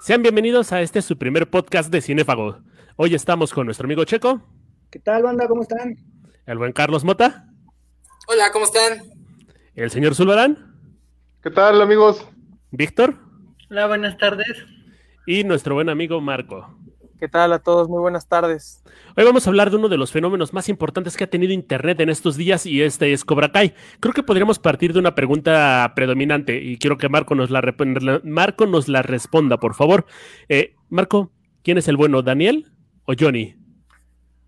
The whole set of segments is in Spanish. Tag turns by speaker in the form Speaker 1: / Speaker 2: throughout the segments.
Speaker 1: Sean bienvenidos a este su primer podcast de Cinefago. Hoy estamos con nuestro amigo Checo.
Speaker 2: ¿Qué tal, banda? ¿Cómo están?
Speaker 1: El buen Carlos Mota.
Speaker 3: Hola, ¿cómo están?
Speaker 1: El señor Zulbarán.
Speaker 4: ¿Qué tal, amigos?
Speaker 1: Víctor.
Speaker 5: Hola, buenas tardes.
Speaker 1: Y nuestro buen amigo Marco.
Speaker 6: ¿Qué tal a todos? Muy buenas tardes.
Speaker 1: Hoy vamos a hablar de uno de los fenómenos más importantes que ha tenido Internet en estos días y este es Cobra Kai. Creo que podríamos partir de una pregunta predominante y quiero que Marco nos la, Marco nos la responda, por favor. Eh, Marco, ¿quién es el bueno, Daniel o Johnny?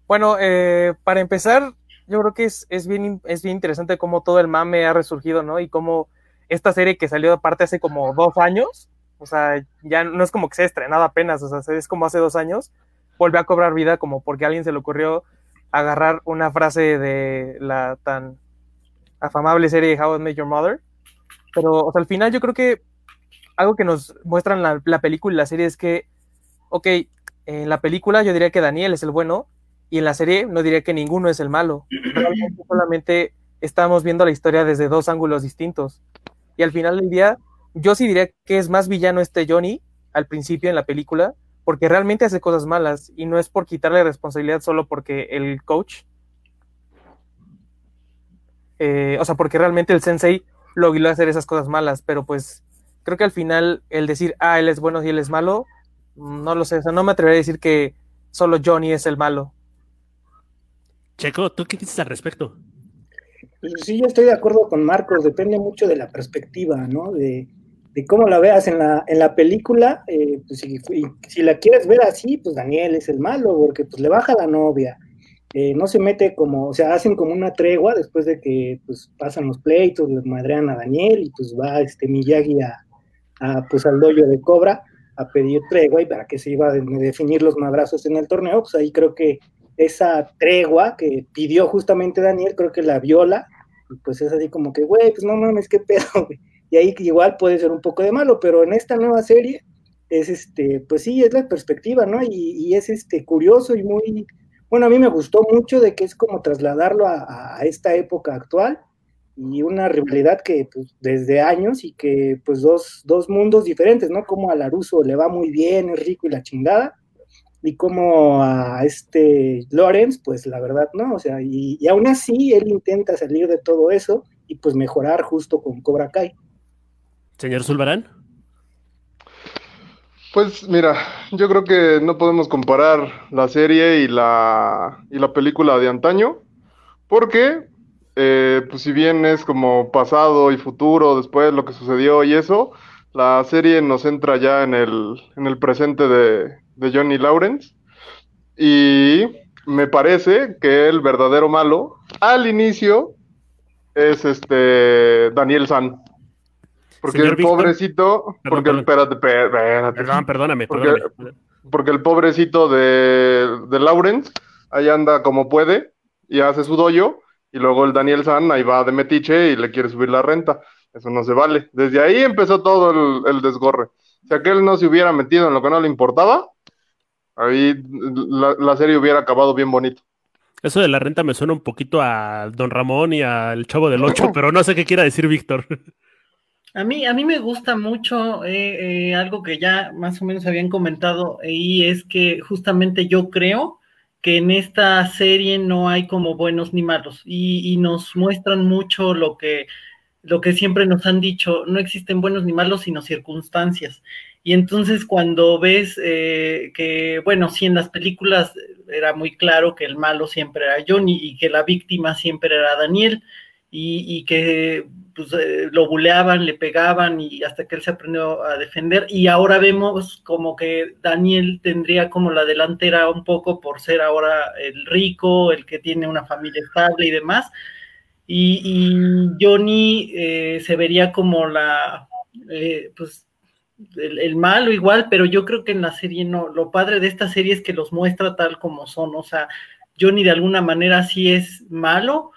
Speaker 6: Bueno, eh, para empezar, yo creo que es, es, bien, es bien interesante cómo todo el mame ha resurgido, ¿no? Y cómo esta serie que salió aparte hace como dos años, o sea, ya no es como que se ha estrenado apenas, o sea, es como hace dos años, vuelve a cobrar vida como porque a alguien se le ocurrió agarrar una frase de la tan afamable serie How I Met Your Mother. Pero, o sea, al final yo creo que algo que nos muestran la, la película y la serie es que, ok, en la película yo diría que Daniel es el bueno y en la serie no diría que ninguno es el malo. Realmente solamente estamos viendo la historia desde dos ángulos distintos. Y al final del día yo sí diría que es más villano este Johnny al principio en la película, porque realmente hace cosas malas y no es por quitarle responsabilidad solo porque el coach, eh, o sea, porque realmente el sensei lo obligó a hacer esas cosas malas, pero pues creo que al final el decir, ah, él es bueno y él es malo, no lo sé, o sea, no me atrevería a decir que solo Johnny es el malo.
Speaker 1: Checo, ¿tú qué dices al respecto?
Speaker 2: Pues sí, yo estoy de acuerdo con Marcos, depende mucho de la perspectiva, ¿no? De, de cómo la veas en la, en la película, eh, pues si, si, la quieres ver así, pues Daniel es el malo, porque pues le baja la novia, eh, no se mete como, o sea, hacen como una tregua después de que pues pasan los pleitos, les madrean a Daniel y pues va este Miyagi a, a pues al dojo de Cobra a pedir tregua y para que se iba a definir los madrazos en el torneo, pues ahí creo que esa tregua que pidió justamente Daniel, creo que la viola, pues es así como que, güey, pues no mames, qué pedo, güey y ahí igual puede ser un poco de malo, pero en esta nueva serie es este, pues sí, es la perspectiva, ¿no? Y, es este curioso y muy, bueno, a mí me gustó mucho de que es como trasladarlo a, esta época actual y una rivalidad que pues desde años y que pues dos, dos mundos diferentes, ¿no? Como a Laruso le va muy bien, es rico y la chingada, y como a este Lorenz, pues la verdad no, o sea, y, y aún así él intenta salir de todo eso y pues mejorar justo con Cobra Kai.
Speaker 1: Señor Zulbarán.
Speaker 4: Pues mira, yo creo que no podemos comparar la serie y la, y la película de antaño, porque eh, pues si bien es como pasado y futuro, después lo que sucedió y eso, la serie nos entra ya en el, en el presente de, de Johnny Lawrence. Y me parece que el verdadero malo al inicio es este Daniel San. Porque el pobrecito, porque el, espérate,
Speaker 1: Perdón, perdóname,
Speaker 4: porque, porque el pobrecito de, de Lawrence ahí anda como puede y hace su doyo y luego el Daniel San ahí va de metiche y le quiere subir la renta. Eso no se vale. Desde ahí empezó todo el, desgorre. Si aquel no se hubiera metido en lo que no le importaba, ahí la, la serie hubiera acabado bien bonito.
Speaker 1: Eso de la renta me suena un poquito a Don Ramón y al Chavo del Ocho, pero no sé qué quiera decir Víctor.
Speaker 5: A mí, a mí me gusta mucho eh, eh, algo que ya más o menos habían comentado y es que justamente yo creo que en esta serie no hay como buenos ni malos y, nos muestran mucho lo que, lo que siempre nos han dicho, no existen buenos ni malos sino circunstancias. Y entonces cuando ves eh, que, bueno, si en las películas era muy claro que el malo siempre era Johnny y que la víctima siempre era Daniel, y, que pues, eh, lo buleaban, le pegaban y hasta que él se aprendió a defender. Y ahora vemos como que Daniel tendría como la delantera un poco por ser ahora el rico, el que tiene una familia estable y demás. Y, Johnny eh, se vería como la, eh, pues, el, el, malo igual, pero yo creo que en la serie no. Lo padre de esta serie es que los muestra tal como son. O sea, Johnny de alguna manera sí es malo,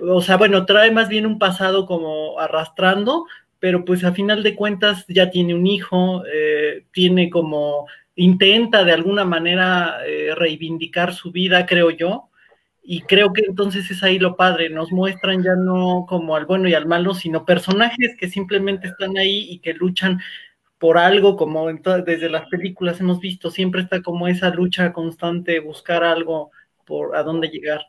Speaker 5: o sea, bueno, trae más bien un pasado como arrastrando, pero pues a final de cuentas ya tiene un hijo, eh, tiene como, intenta de alguna manera eh, reivindicar su vida, creo yo, y creo que entonces es ahí lo padre, nos muestran ya no como al bueno y al malo, sino personajes que simplemente están ahí y que luchan por algo, como desde las películas hemos visto, siempre está como esa lucha constante, buscar algo por a dónde llegar.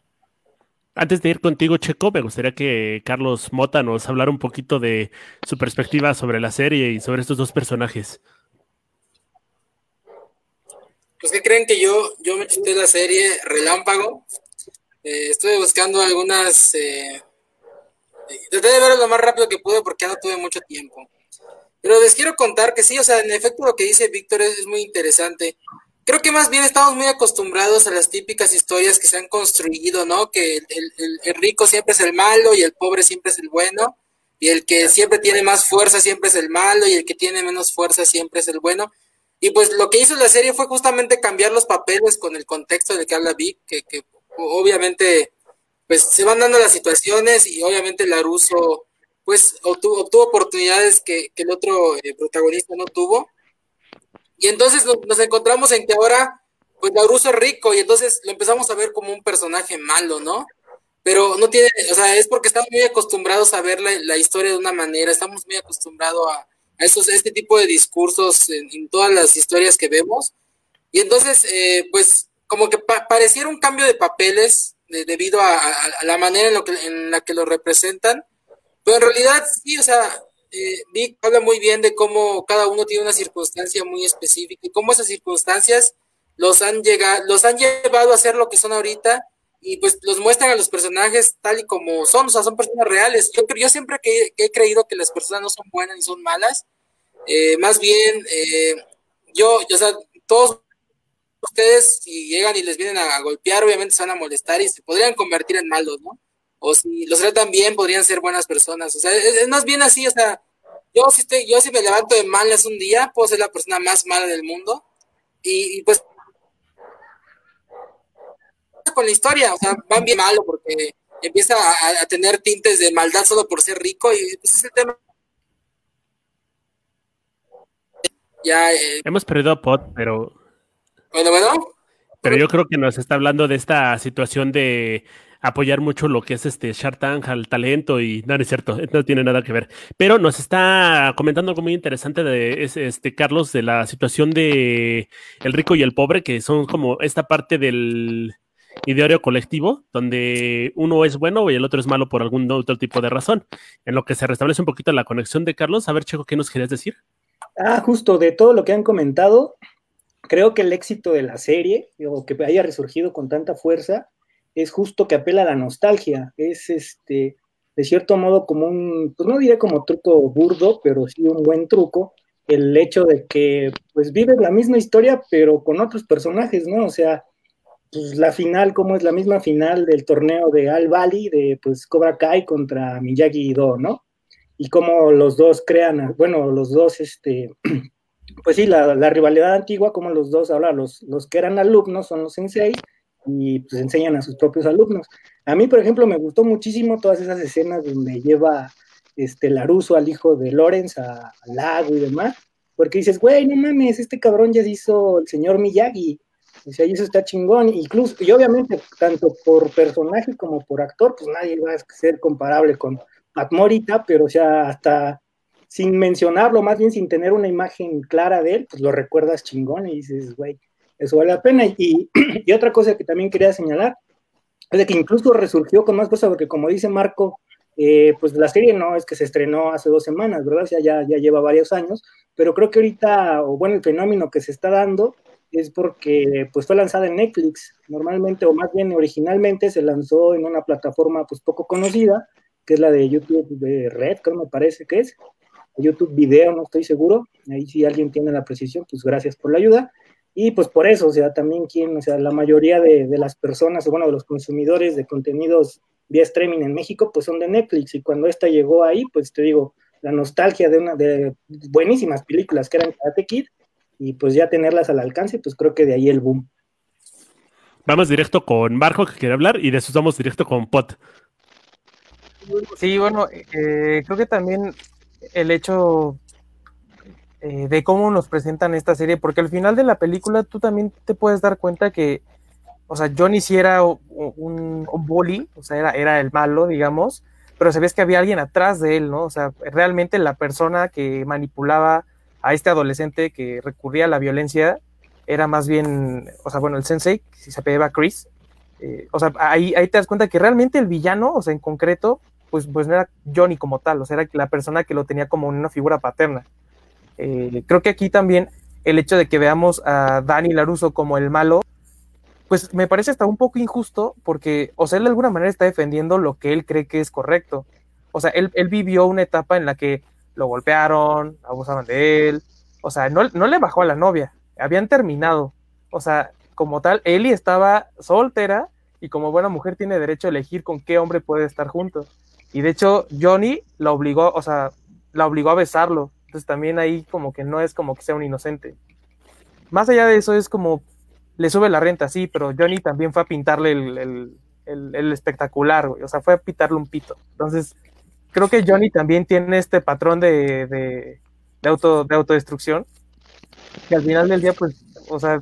Speaker 1: Antes de ir contigo, Checo, me gustaría que Carlos Mota nos hablara un poquito de su perspectiva sobre la serie y sobre estos dos personajes.
Speaker 3: Pues que creen que yo, yo me chuté la serie Relámpago. Eh, estuve buscando algunas. Eh, traté de verlo lo más rápido que pude porque ya no tuve mucho tiempo. Pero les quiero contar que sí, o sea, en efecto lo que dice Víctor es, muy interesante. Creo que más bien estamos muy acostumbrados a las típicas historias que se han construido, ¿no? Que el, rico siempre es el malo y el pobre siempre es el bueno, y el que siempre tiene más fuerza siempre es el malo y el que tiene menos fuerza siempre es el bueno. Y pues lo que hizo la serie fue justamente cambiar los papeles con el contexto del que habla Vic, que, que obviamente pues se van dando las situaciones y obviamente Laruso pues obtuvo, oportunidades que, el otro eh, protagonista no tuvo. Y entonces nos, encontramos en que ahora, pues Laruso es rico y entonces lo empezamos a ver como un personaje malo, ¿no? Pero no tiene, o sea, es porque estamos muy acostumbrados a ver la, historia de una manera, estamos muy acostumbrados a, a esos, este tipo de discursos en, todas las historias que vemos. Y entonces, eh, pues, como que pareciera un cambio de papeles debido a, la manera en, lo que, en la que lo representan pero en realidad, sí, o sea, eh, Vic habla muy bien de cómo cada uno tiene una circunstancia muy específica y cómo esas circunstancias los han llegado, los han llevado a ser lo que son ahorita y pues los muestran a los personajes tal y como son, o sea, son personas reales. Yo, yo siempre que, he creído que las personas no son buenas ni son malas, eh, más bien, eh, yo, o sea, todos ustedes si llegan y les vienen a golpear, obviamente se van a molestar y se podrían convertir en malos, ¿no? O si los tratan bien, podrían ser buenas personas. O sea, es, más bien así, o sea, yo si estoy, yo si me levanto de malas un día, puedo ser la persona más mala del mundo. Y, pues con la historia, o sea, van bien malo porque empieza a, tener tintes de maldad solo por ser rico y pues es el tema.
Speaker 1: Ya, eh, Hemos perdido a Pot, pero...
Speaker 3: Bueno, bueno.
Speaker 1: Pero yo creo que nos está hablando de esta situación de apoyar mucho lo que es este Shark Tank al talento y no, es cierto, no tiene nada que ver. Pero nos está comentando algo muy interesante de este Carlos de la situación de el rico y el pobre, que son como esta parte del ideario colectivo, donde uno es bueno y el otro es malo por algún otro tipo de razón. En lo que se restablece un poquito la conexión de Carlos. A ver, Checo, ¿qué nos querías decir?
Speaker 2: Ah, justo de todo lo que han comentado, creo que el éxito de la serie, o que haya resurgido con tanta fuerza, es justo que apela a la nostalgia, es este, de cierto modo como un, pues no diré como truco burdo, pero sí un buen truco, el hecho de que pues vives la misma historia, pero con otros personajes, ¿no? O sea, pues la final, como es la misma final del torneo de Al Valley, de pues Cobra Kai contra Miyagi Do, ¿no? Y cómo los dos crean, bueno, los dos, este, pues sí, la, la rivalidad antigua, como los dos, ahora los, los que eran alumnos son los sensei, y pues enseñan a sus propios alumnos. A mí, por ejemplo, me gustó muchísimo todas esas escenas donde lleva este Laruso al hijo de Lorenz al lago y demás, porque dices, güey, no mames, este cabrón ya se hizo el señor Miyagi, o sea, y eso está chingón, incluso, y obviamente, tanto por personaje como por actor, pues nadie va a ser comparable con Pat Morita, pero o sea, hasta sin mencionarlo, más bien sin tener una imagen clara de él, pues lo recuerdas chingón y dices, güey, eso vale la pena. Y, y, otra cosa que también quería señalar es de que incluso resurgió con más cosas, porque como dice Marco, eh, pues la serie no es que se estrenó hace dos semanas, ¿verdad? O sea, ya, ya lleva varios años, pero creo que ahorita, o bueno, el fenómeno que se está dando es porque pues fue lanzada en Netflix, normalmente, o más bien originalmente se lanzó en una plataforma pues poco conocida, que es la de YouTube de Red, creo me parece que es, YouTube Video, no estoy seguro, ahí si alguien tiene la precisión, pues gracias por la ayuda, y pues por eso, o sea, también quien, o sea, la mayoría de, las personas, o bueno, de los consumidores de contenidos vía streaming en México, pues son de Netflix. Y cuando esta llegó ahí, pues te digo, la nostalgia de una de buenísimas películas que eran Karate Kid, y pues ya tenerlas al alcance, pues creo que de ahí el boom.
Speaker 1: Vamos directo con Marco que quiere hablar y después vamos directo con Pot.
Speaker 6: Sí, bueno, eh, creo que también el hecho eh, de cómo nos presentan esta serie, porque al final de la película tú también te puedes dar cuenta que, o sea, Johnny sí era un, un bully, o sea, era, era el malo, digamos, pero sabías que había alguien atrás de él, ¿no? O sea, realmente la persona que manipulaba a este adolescente que recurría a la violencia era más bien, o sea, bueno, el sensei, si se apellaba Chris, eh, o sea, ahí, ahí te das cuenta que realmente el villano, o sea, en concreto, pues, pues no era Johnny como tal, o sea, era la persona que lo tenía como una figura paterna. Eh, creo que aquí también el hecho de que veamos a Danny Laruso como el malo, pues me parece hasta un poco injusto porque, o sea, él de alguna manera está defendiendo lo que él cree que es correcto. O sea, él, él vivió una etapa en la que lo golpearon, abusaban de él, o sea, no, no le bajó a la novia, habían terminado. O sea, como tal, Ellie estaba soltera y como buena mujer tiene derecho a elegir con qué hombre puede estar junto. Y de hecho, Johnny la obligó, o sea, la obligó a besarlo. También ahí como que no es como que sea un inocente. Más allá de eso es como, le sube la renta, sí, pero Johnny también fue a pintarle el, espectacular, O sea, fue a pintarle un pito. Entonces, creo que Johnny también tiene este patrón de, de, auto, de autodestrucción. Que al final del día, pues, o sea,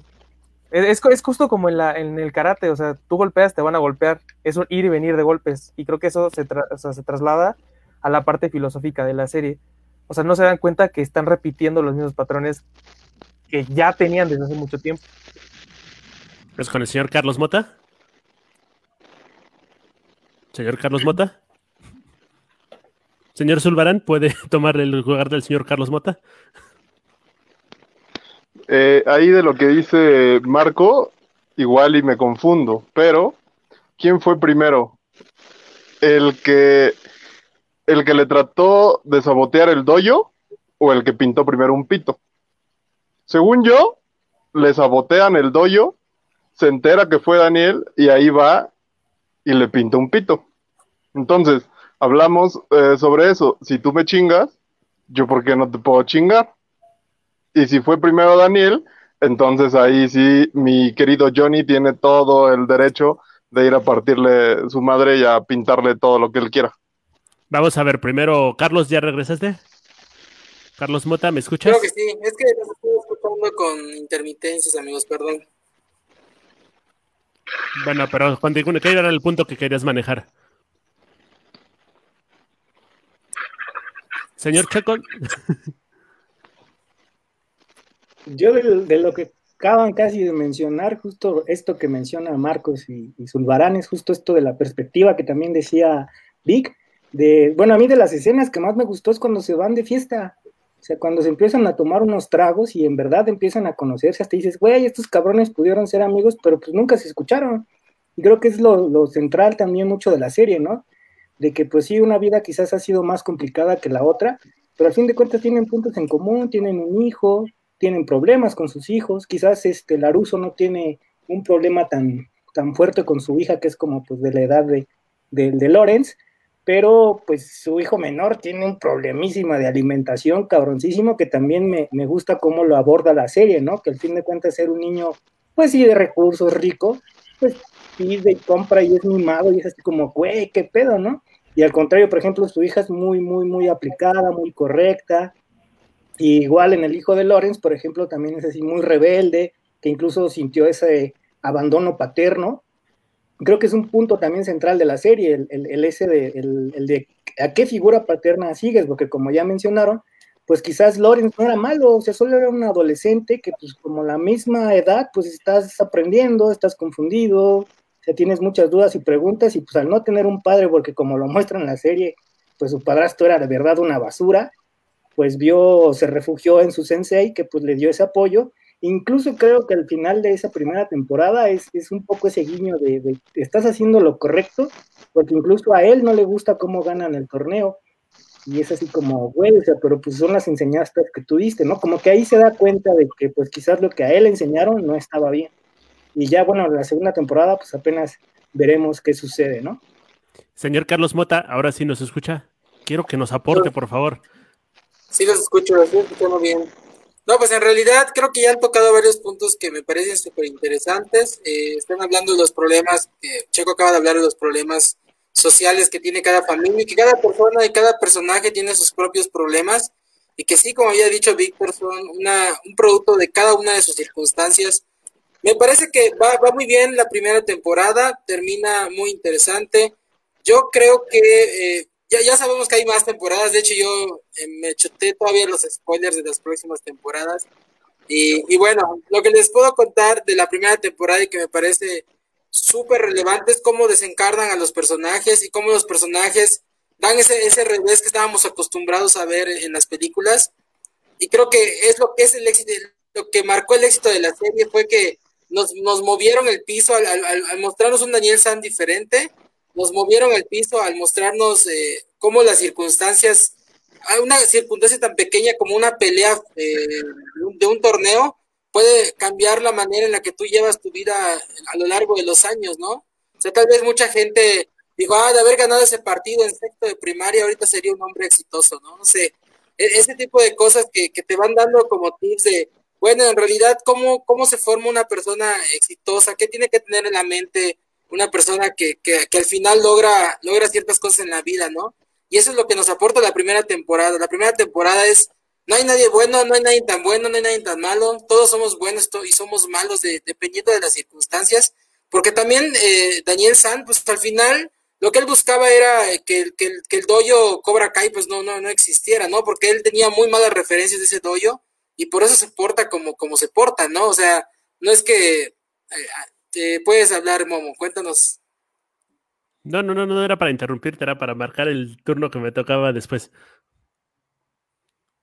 Speaker 6: es, es, justo como en, la, en el karate, o sea, tú golpeas, te van a golpear, es un ir y venir de golpes, y creo que eso se, se traslada a la parte filosófica de la serie. O sea, no se dan cuenta que están repitiendo los mismos patrones que ya tenían desde hace mucho tiempo.
Speaker 1: ¿Es con el señor Carlos Mota? Señor Carlos Mota. Señor Zulbarán, ¿puede tomar el lugar del señor Carlos Mota?
Speaker 4: Eh, ahí de lo que dice Marco, igual y me confundo, pero ¿quién fue primero? ¿El que, el que le trató de sabotear el doyo o el que pintó primero un pito? Según yo, le sabotean el doyo, se entera que fue Daniel y ahí va y le pinta un pito. Entonces, hablamos eh, sobre eso. Si tú me chingas, yo por qué no te puedo chingar. Y si fue primero Daniel, entonces ahí sí mi querido Johnny tiene todo el derecho de ir a partirle su madre y a pintarle todo lo que él quiera.
Speaker 1: Vamos a ver, primero, Carlos, ¿ya regresaste? Carlos Mota, ¿me escuchas?
Speaker 3: Creo que sí, es que estoy escuchando con intermitencias, amigos, perdón.
Speaker 1: Bueno, pero ¿qué era el punto que querías manejar? Señor Checo.
Speaker 2: Yo de, lo que acaban casi de mencionar, justo esto que menciona Marcos y, y Zulbarán, es justo esto de la perspectiva que también decía Vic, de, bueno, a mí de las escenas que más me gustó es cuando se van de fiesta, o sea, cuando se empiezan a tomar unos tragos y en verdad empiezan a conocerse, hasta dices, güey, estos cabrones pudieron ser amigos, pero pues nunca se escucharon. Y creo que es lo, lo central también mucho de la serie, ¿no? De que pues sí, una vida quizás ha sido más complicada que la otra, pero al fin de cuentas tienen puntos en común, tienen un hijo, tienen problemas con sus hijos, quizás este Laruso no tiene un problema tan, tan fuerte con su hija que es como pues de la edad de, de, de Lorenz, pero pues su hijo menor tiene un problemísima de alimentación cabroncísimo que también me, me, gusta cómo lo aborda la serie, ¿no? Que al fin de cuentas ser un niño, pues sí, de recursos rico, pues sí, de compra y es mimado y es así como, güey, qué pedo, ¿no? Y al contrario, por ejemplo, su hija es muy, muy, muy aplicada, muy correcta, igual en el hijo de Lorenz, por ejemplo, también es así muy rebelde, que incluso sintió ese abandono paterno. Creo que es un punto también central de la serie, el, el, ese de, el, de a qué figura paterna sigues, porque como ya mencionaron, pues quizás Lorenz no era malo, o sea, solo era un adolescente que pues como la misma edad, pues estás aprendiendo, estás confundido, o sea, tienes muchas dudas y preguntas, y pues al no tener un padre, porque como lo muestra en la serie, pues su padrastro era de verdad una basura, pues vio, se refugió en su sensei, que pues le dio ese apoyo. Incluso creo que al final de esa primera temporada es, es un poco ese guiño de, de, estás haciendo lo correcto, porque incluso a él no le gusta cómo ganan el torneo. Y es así como, güey, o sea, pero pues son las enseñanzas que tú diste, ¿no? Como que ahí se da cuenta de que pues quizás lo que a él enseñaron no estaba bien. Y ya, bueno, la segunda temporada pues apenas veremos qué sucede, ¿no?
Speaker 1: Señor Carlos Mota, ahora sí nos escucha. Quiero que nos aporte, por favor.
Speaker 3: Sí, los escucho, los estoy escuchando bien. No, pues en realidad creo que ya han tocado varios puntos que me parecen súper interesantes. Eh, están hablando de los problemas, eh, Checo acaba de hablar de los problemas sociales que tiene cada familia y que cada persona y cada personaje tiene sus propios problemas y que sí, como había dicho Víctor, son una, un producto de cada una de sus circunstancias. Me parece que va, muy bien la primera temporada, termina muy interesante. Yo creo que eh, ya, ya sabemos que hay más temporadas, de hecho yo eh, me chuté todavía los spoilers de las próximas temporadas. Y, y, bueno, lo que les puedo contar de la primera temporada y que me parece súper relevante es cómo desencarnan a los personajes y cómo los personajes dan ese, ese revés que estábamos acostumbrados a ver en las películas. Y creo que es lo que es el éxito, lo que marcó el éxito de la serie fue que nos, nos movieron el piso al, al, al, mostrarnos un Daniel San diferente, nos movieron el piso al mostrarnos eh, cómo las circunstancias, una circunstancia tan pequeña como una pelea eh, de un torneo puede cambiar la manera en la que tú llevas tu vida a lo largo de los años, ¿no? O sea, tal vez mucha gente dijo, ah, de haber ganado ese partido en sexto de primaria, ahorita sería un hombre exitoso, ¿no? No sé, e-, ese tipo de cosas que, que te van dando como tips de, bueno, en realidad, ¿cómo, ¿cómo se forma una persona exitosa? ¿Qué tiene que tener en la mente una persona que, que, que, al final logra, logra ciertas cosas en la vida, ¿no? Y eso es lo que nos aporta la primera temporada. La primera temporada es, no hay nadie bueno, no hay nadie tan bueno, no hay nadie tan malo, todos somos buenos y somos malos de, dependiendo de las circunstancias, porque también eh, Daniel San, pues al final lo que él buscaba era que, que, que el doyo Cobra Kai pues no, no, no existiera, ¿no? Porque él tenía muy malas referencias de ese doyo y por eso se porta como, como se porta, ¿no? O sea, no es que eh, puedes hablar, Momo, cuéntanos.
Speaker 1: No, no, no, no era para interrumpirte, era para marcar el turno que me tocaba después.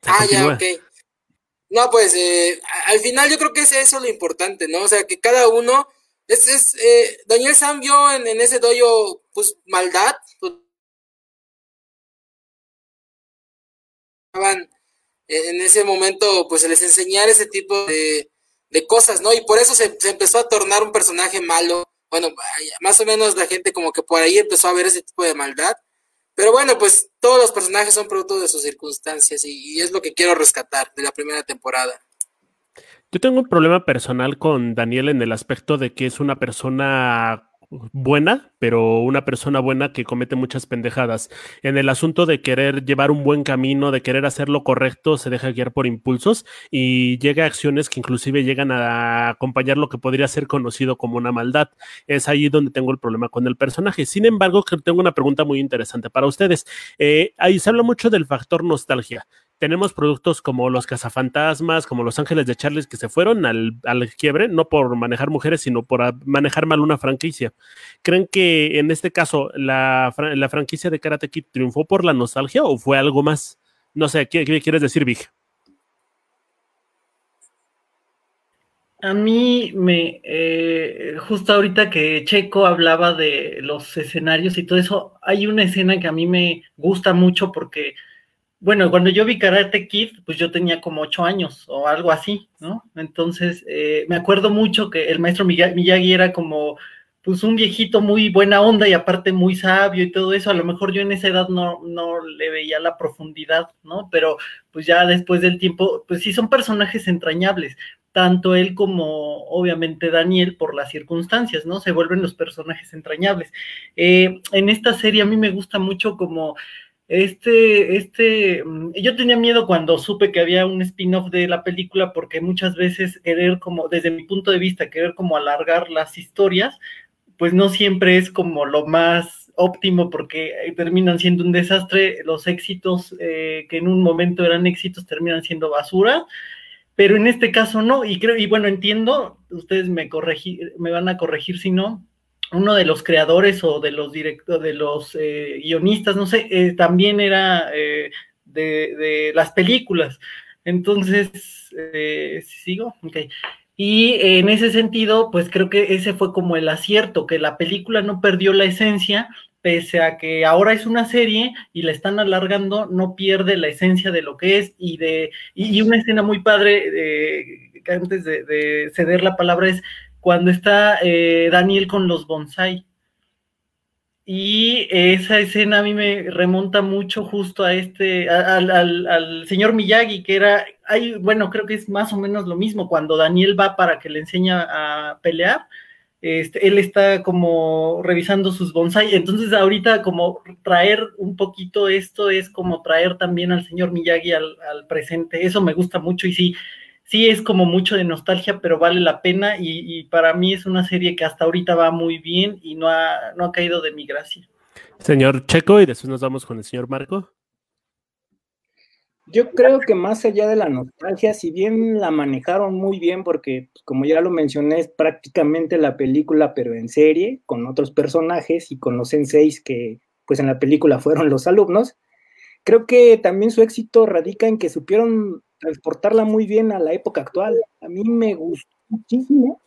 Speaker 3: Ah, ya, ok. No, pues eh, al final yo creo que es eso lo importante, ¿no? O sea, que cada uno, es, es eh, Daniel Sam vio en, en, ese doyo, pues, maldad, pues, en ese momento, pues, les enseñar ese tipo de, de cosas, ¿no? Y por eso se, se, empezó a tornar un personaje malo. Bueno, más o menos la gente como que por ahí empezó a ver ese tipo de maldad. Pero bueno, pues todos los personajes son producto de sus circunstancias y, y es lo que quiero rescatar de la primera temporada.
Speaker 1: Yo tengo un problema personal con Daniel en el aspecto de que es una persona buena, pero una persona buena que comete muchas pendejadas. En el asunto de querer llevar un buen camino, de querer hacer lo correcto, se deja guiar por impulsos y llega a acciones que inclusive llegan a acompañar lo que podría ser conocido como una maldad. Es ahí donde tengo el problema con el personaje. Sin embargo, tengo una pregunta muy interesante para ustedes. Eh, ahí se habla mucho del factor nostalgia tenemos productos como los cazafantasmas, como los ángeles de Charles que se fueron al, al, quiebre, no por manejar mujeres, sino por manejar mal una franquicia. ¿Creen que en este caso la, la franquicia de Karate Kid triunfó por la nostalgia o fue algo más? No sé, ¿qué, quieres decir, Vig?
Speaker 5: A mí me, eh, justo ahorita que Checo hablaba de los escenarios y todo eso, hay una escena que a mí me gusta mucho porque bueno, cuando yo vi Karate Kid, pues yo tenía como ocho años o algo así, ¿no? Entonces, eh, me acuerdo mucho que el maestro Miyagi era como, pues un viejito muy buena onda y aparte muy sabio y todo eso. A lo mejor yo en esa edad no, no le veía la profundidad, ¿no? Pero pues ya después del tiempo, pues sí son personajes entrañables. Tanto él como obviamente Daniel por las circunstancias, ¿no? Se vuelven los personajes entrañables. Eh, en esta serie a mí me gusta mucho como este, este, mm, yo tenía miedo cuando supe que había un spin-off de la película porque muchas veces querer como, desde mi punto de vista, querer como alargar las historias, pues no siempre es como lo más óptimo porque eh, terminan siendo un desastre, los éxitos eh, que en un momento eran éxitos terminan siendo basura, pero en este caso no, y creo, y bueno, entiendo, ustedes me, corregir, me van a corregir si no, uno de los creadores o de los directores, de los eh, guionistas, no sé, eh, también era eh, de, de, las películas. Entonces, eh, ¿sigo? Ok. Y en ese sentido, pues creo que ese fue como el acierto, que la película no perdió la esencia, pese a que ahora es una serie y la están alargando, no pierde la esencia de lo que es y de y, una escena muy padre eh, antes de, de, ceder la palabra es cuando está eh, Daniel con los bonsai. Y esa escena a mí me remonta mucho justo a este, al, al, al, señor Miyagi, que era, hay, bueno, creo que es más o menos lo mismo, cuando Daniel va para que le enseña a pelear, este, él está como revisando sus bonsai, entonces ahorita como traer un poquito esto es como traer también al señor Miyagi al, al presente, eso me gusta mucho y sí, sí es como mucho de nostalgia, pero vale la pena y, y, para mí es una serie que hasta ahorita va muy bien y no ha, no ha caído de mi gracia.
Speaker 1: Señor Checo, y después nos vamos con el señor Marco.
Speaker 2: Yo creo que más allá de la nostalgia, si bien la manejaron muy bien, porque pues, como ya lo mencioné, es prácticamente la película, pero en serie, con otros personajes y con los senseis que pues en la película fueron los alumnos, creo que también su éxito radica en que supieron transportarla muy bien a la época actual. A mí me gustó muchísimo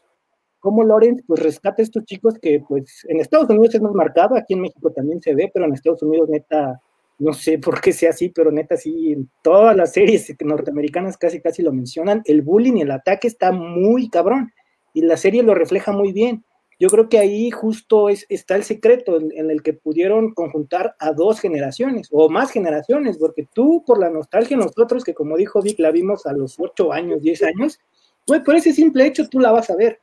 Speaker 2: cómo Lawrence pues rescata a estos chicos que pues en Estados Unidos es más marcado, aquí en México también se ve, pero en Estados Unidos neta, no sé por qué sea así, pero neta sí, en todas las series norteamericanas casi casi lo mencionan, el bullying y el ataque está muy cabrón y la serie lo refleja muy bien. Yo creo que ahí justo es, está el secreto en, en, el que pudieron conjuntar a dos generaciones o más generaciones, porque tú por la nostalgia, nosotros que como dijo Vic, la vimos a los 8 años, 10 años, pues por ese simple hecho tú la vas a ver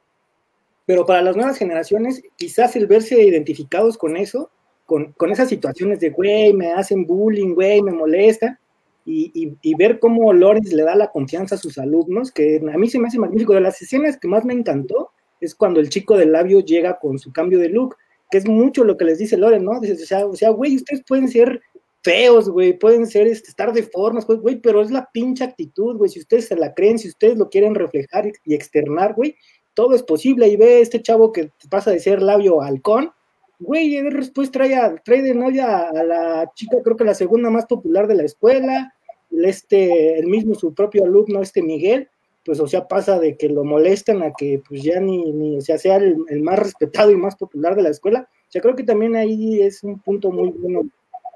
Speaker 2: pero para las nuevas generaciones, quizás el verse identificados con eso, con, con esas situaciones de, güey, me hacen bullying, güey, me molesta, y, y, y, ver cómo Lorenz le da la confianza a sus alumnos, que a mí se me hace magnífico. De las escenas que más me encantó es cuando el chico del labio llega con su cambio de look, que es mucho lo que les dice Lorenz, ¿no? Dice, o sea, o sea, güey, ustedes pueden ser feos, güey, pueden ser, este, estar de formas, güey, pero es la pinche actitud, güey, si ustedes se la creen, si ustedes lo quieren reflejar y externar, güey, todo es posible. Y ve este chavo que pasa de ser labio halcón, güey, después trae, a, trae de novia a la chica, creo que la segunda más popular de la escuela, este, el mismo su propio alumno, este Miguel, pues o sea, pasa de que lo molestan a que pues ya ni, ni o sea, sea el, el, más respetado y más popular de la escuela. O sea, creo que también ahí es un punto muy bueno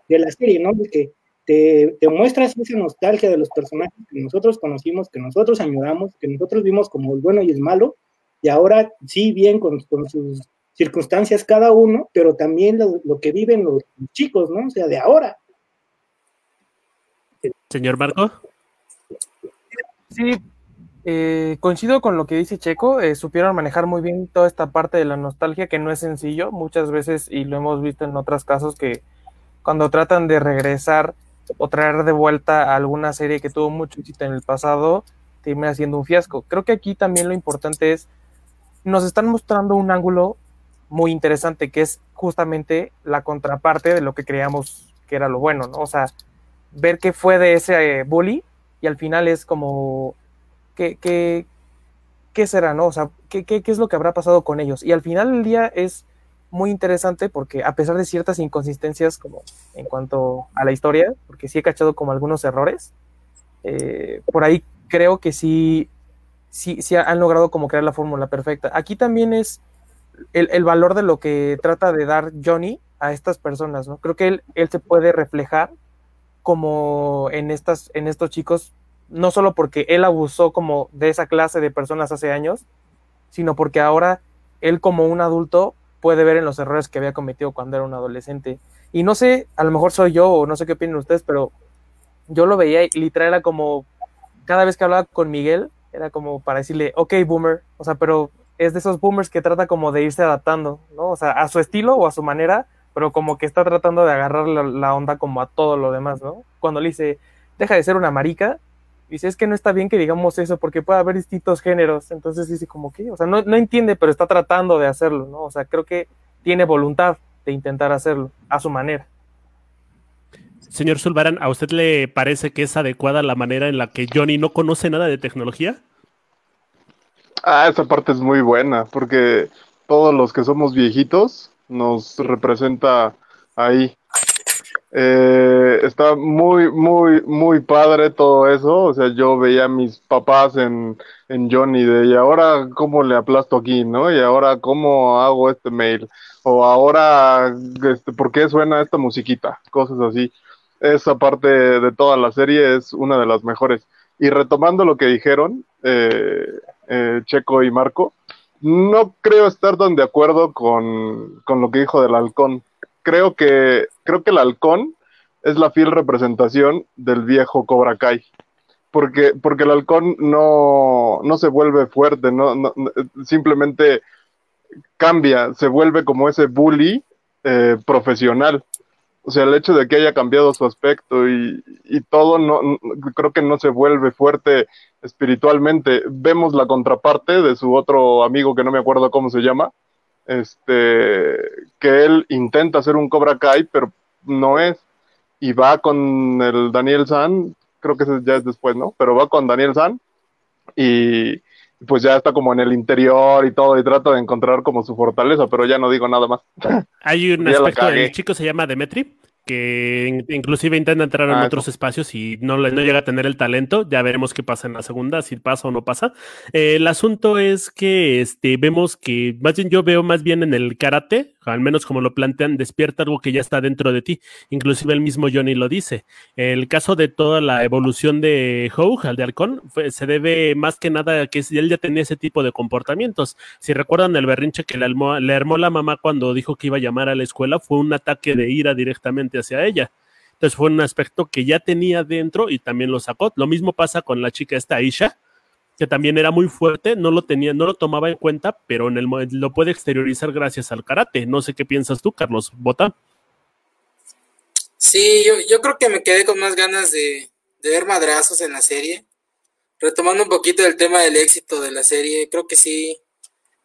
Speaker 2: de la serie, ¿no? De que te, te muestras esa nostalgia de los personajes que nosotros conocimos, que nosotros añoramos, que nosotros vimos como el bueno y el malo, y ahora sí, bien con, con sus circunstancias cada uno, pero también lo, lo, que viven los chicos, ¿no? O sea, de ahora.
Speaker 1: Señor Marco.
Speaker 6: Sí, eh, coincido con lo que dice Checo, eh, supieron manejar muy bien toda esta parte de la nostalgia, que no es sencillo, muchas veces, y lo hemos visto en otros casos, que cuando tratan de regresar o traer de vuelta a alguna serie que tuvo mucho éxito en el pasado, termina siendo un fiasco. Creo que aquí también lo importante es nos están mostrando un ángulo muy interesante, que es justamente la contraparte de lo que creíamos que era lo bueno, ¿no? O sea, ver qué fue de ese eh, bully y al final es como, ¿qué, qué, qué será, no? O sea, ¿qué, ¿qué, qué, es lo que habrá pasado con ellos? Y al final del día es muy interesante porque a pesar de ciertas inconsistencias como en cuanto a la historia, porque sí he cachado como algunos errores, eh, por ahí creo que sí sí, sí han logrado como crear la fórmula perfecta. Aquí también es el, el, valor de lo que trata de dar Johnny a estas personas, ¿no? Creo que él, él se puede reflejar como en, estas, en estos chicos, no solo porque él abusó como de esa clase de personas hace años, sino porque ahora él como un adulto puede ver en los errores que había cometido cuando era un adolescente. Y no sé, a lo mejor soy yo o no sé qué opinan ustedes, pero yo lo veía y literal era como cada vez que hablaba con Miguel, era como para decirle, ok, boomer, o sea, pero es de esos boomers que trata como de irse adaptando, ¿no? O sea, a su estilo o a su manera, pero como que está tratando de agarrar la, la onda como a todo lo demás, ¿no? Cuando le dice, deja de ser una marica, dice, es que no está bien que digamos eso porque puede haber distintos géneros, entonces dice como que, o sea, no, no entiende, pero está tratando de hacerlo, ¿no? O sea, creo que tiene voluntad de intentar hacerlo a su manera.
Speaker 1: Señor Zulbarán, ¿a usted le parece que es adecuada la manera en la que Johnny no conoce nada de tecnología?
Speaker 4: Ah, esa parte es muy buena, porque todos los que somos viejitos nos representa ahí. Eh, está muy, muy, muy padre todo eso. O sea, yo veía a mis papás en, Johnny de, y ahora cómo le aplasto aquí, ¿no? Y ahora cómo hago este mail. O ahora, este, ¿por qué suena esta musiquita? Cosas así esa parte de toda la serie es una de las mejores. Y retomando lo que dijeron eh, eh, Checo y Marco, no creo estar tan de acuerdo con, con, lo que dijo del halcón. Creo que, creo que el halcón es la fiel representación del viejo Cobra Kai. Porque, porque el halcón no, no se vuelve fuerte, no, no, simplemente cambia, se vuelve como ese bully eh, profesional o sea, el hecho de que haya cambiado su aspecto y, y todo, no, no, creo que no se vuelve fuerte espiritualmente. Vemos la contraparte de su otro amigo que no me acuerdo cómo se llama, este, que él intenta hacer un Cobra Kai, pero no es. Y va con el Daniel San, creo que ese ya es después, ¿no? Pero va con Daniel San y pues ya está como en el interior y todo y trata de encontrar como su fortaleza, pero ya no digo nada más.
Speaker 1: Hay un aspecto, el chico se llama Demetri, que inclusive intenta entrar en ah, otros espacios y no, no llega a tener el talento. Ya veremos qué pasa en la segunda, si pasa o no pasa. el asunto es que este, vemos que, más bien yo veo más bien en el karate, al menos como lo plantean, despierta algo que ya está dentro de ti. Inclusive el mismo Johnny lo dice. El caso de toda la evolución de Hogue, al de Halcón, se debe más que nada a que él ya tenía ese tipo de comportamientos. Si recuerdan el berrinche que le armó, le armó la mamá cuando dijo que iba a llamar a la escuela, fue un ataque de ira directamente hacia ella. Entonces fue un aspecto que ya tenía dentro y también lo sacó. Lo mismo pasa con la chica esta Aisha, que también era muy fuerte, no lo tenía, no lo tomaba en cuenta, pero en el lo puede exteriorizar gracias al karate. No sé qué piensas tú, Carlos Bota.
Speaker 3: Sí, yo, yo creo que me quedé con más ganas de, ver madrazos en la serie. Retomando un poquito el tema del éxito de la serie, creo que sí.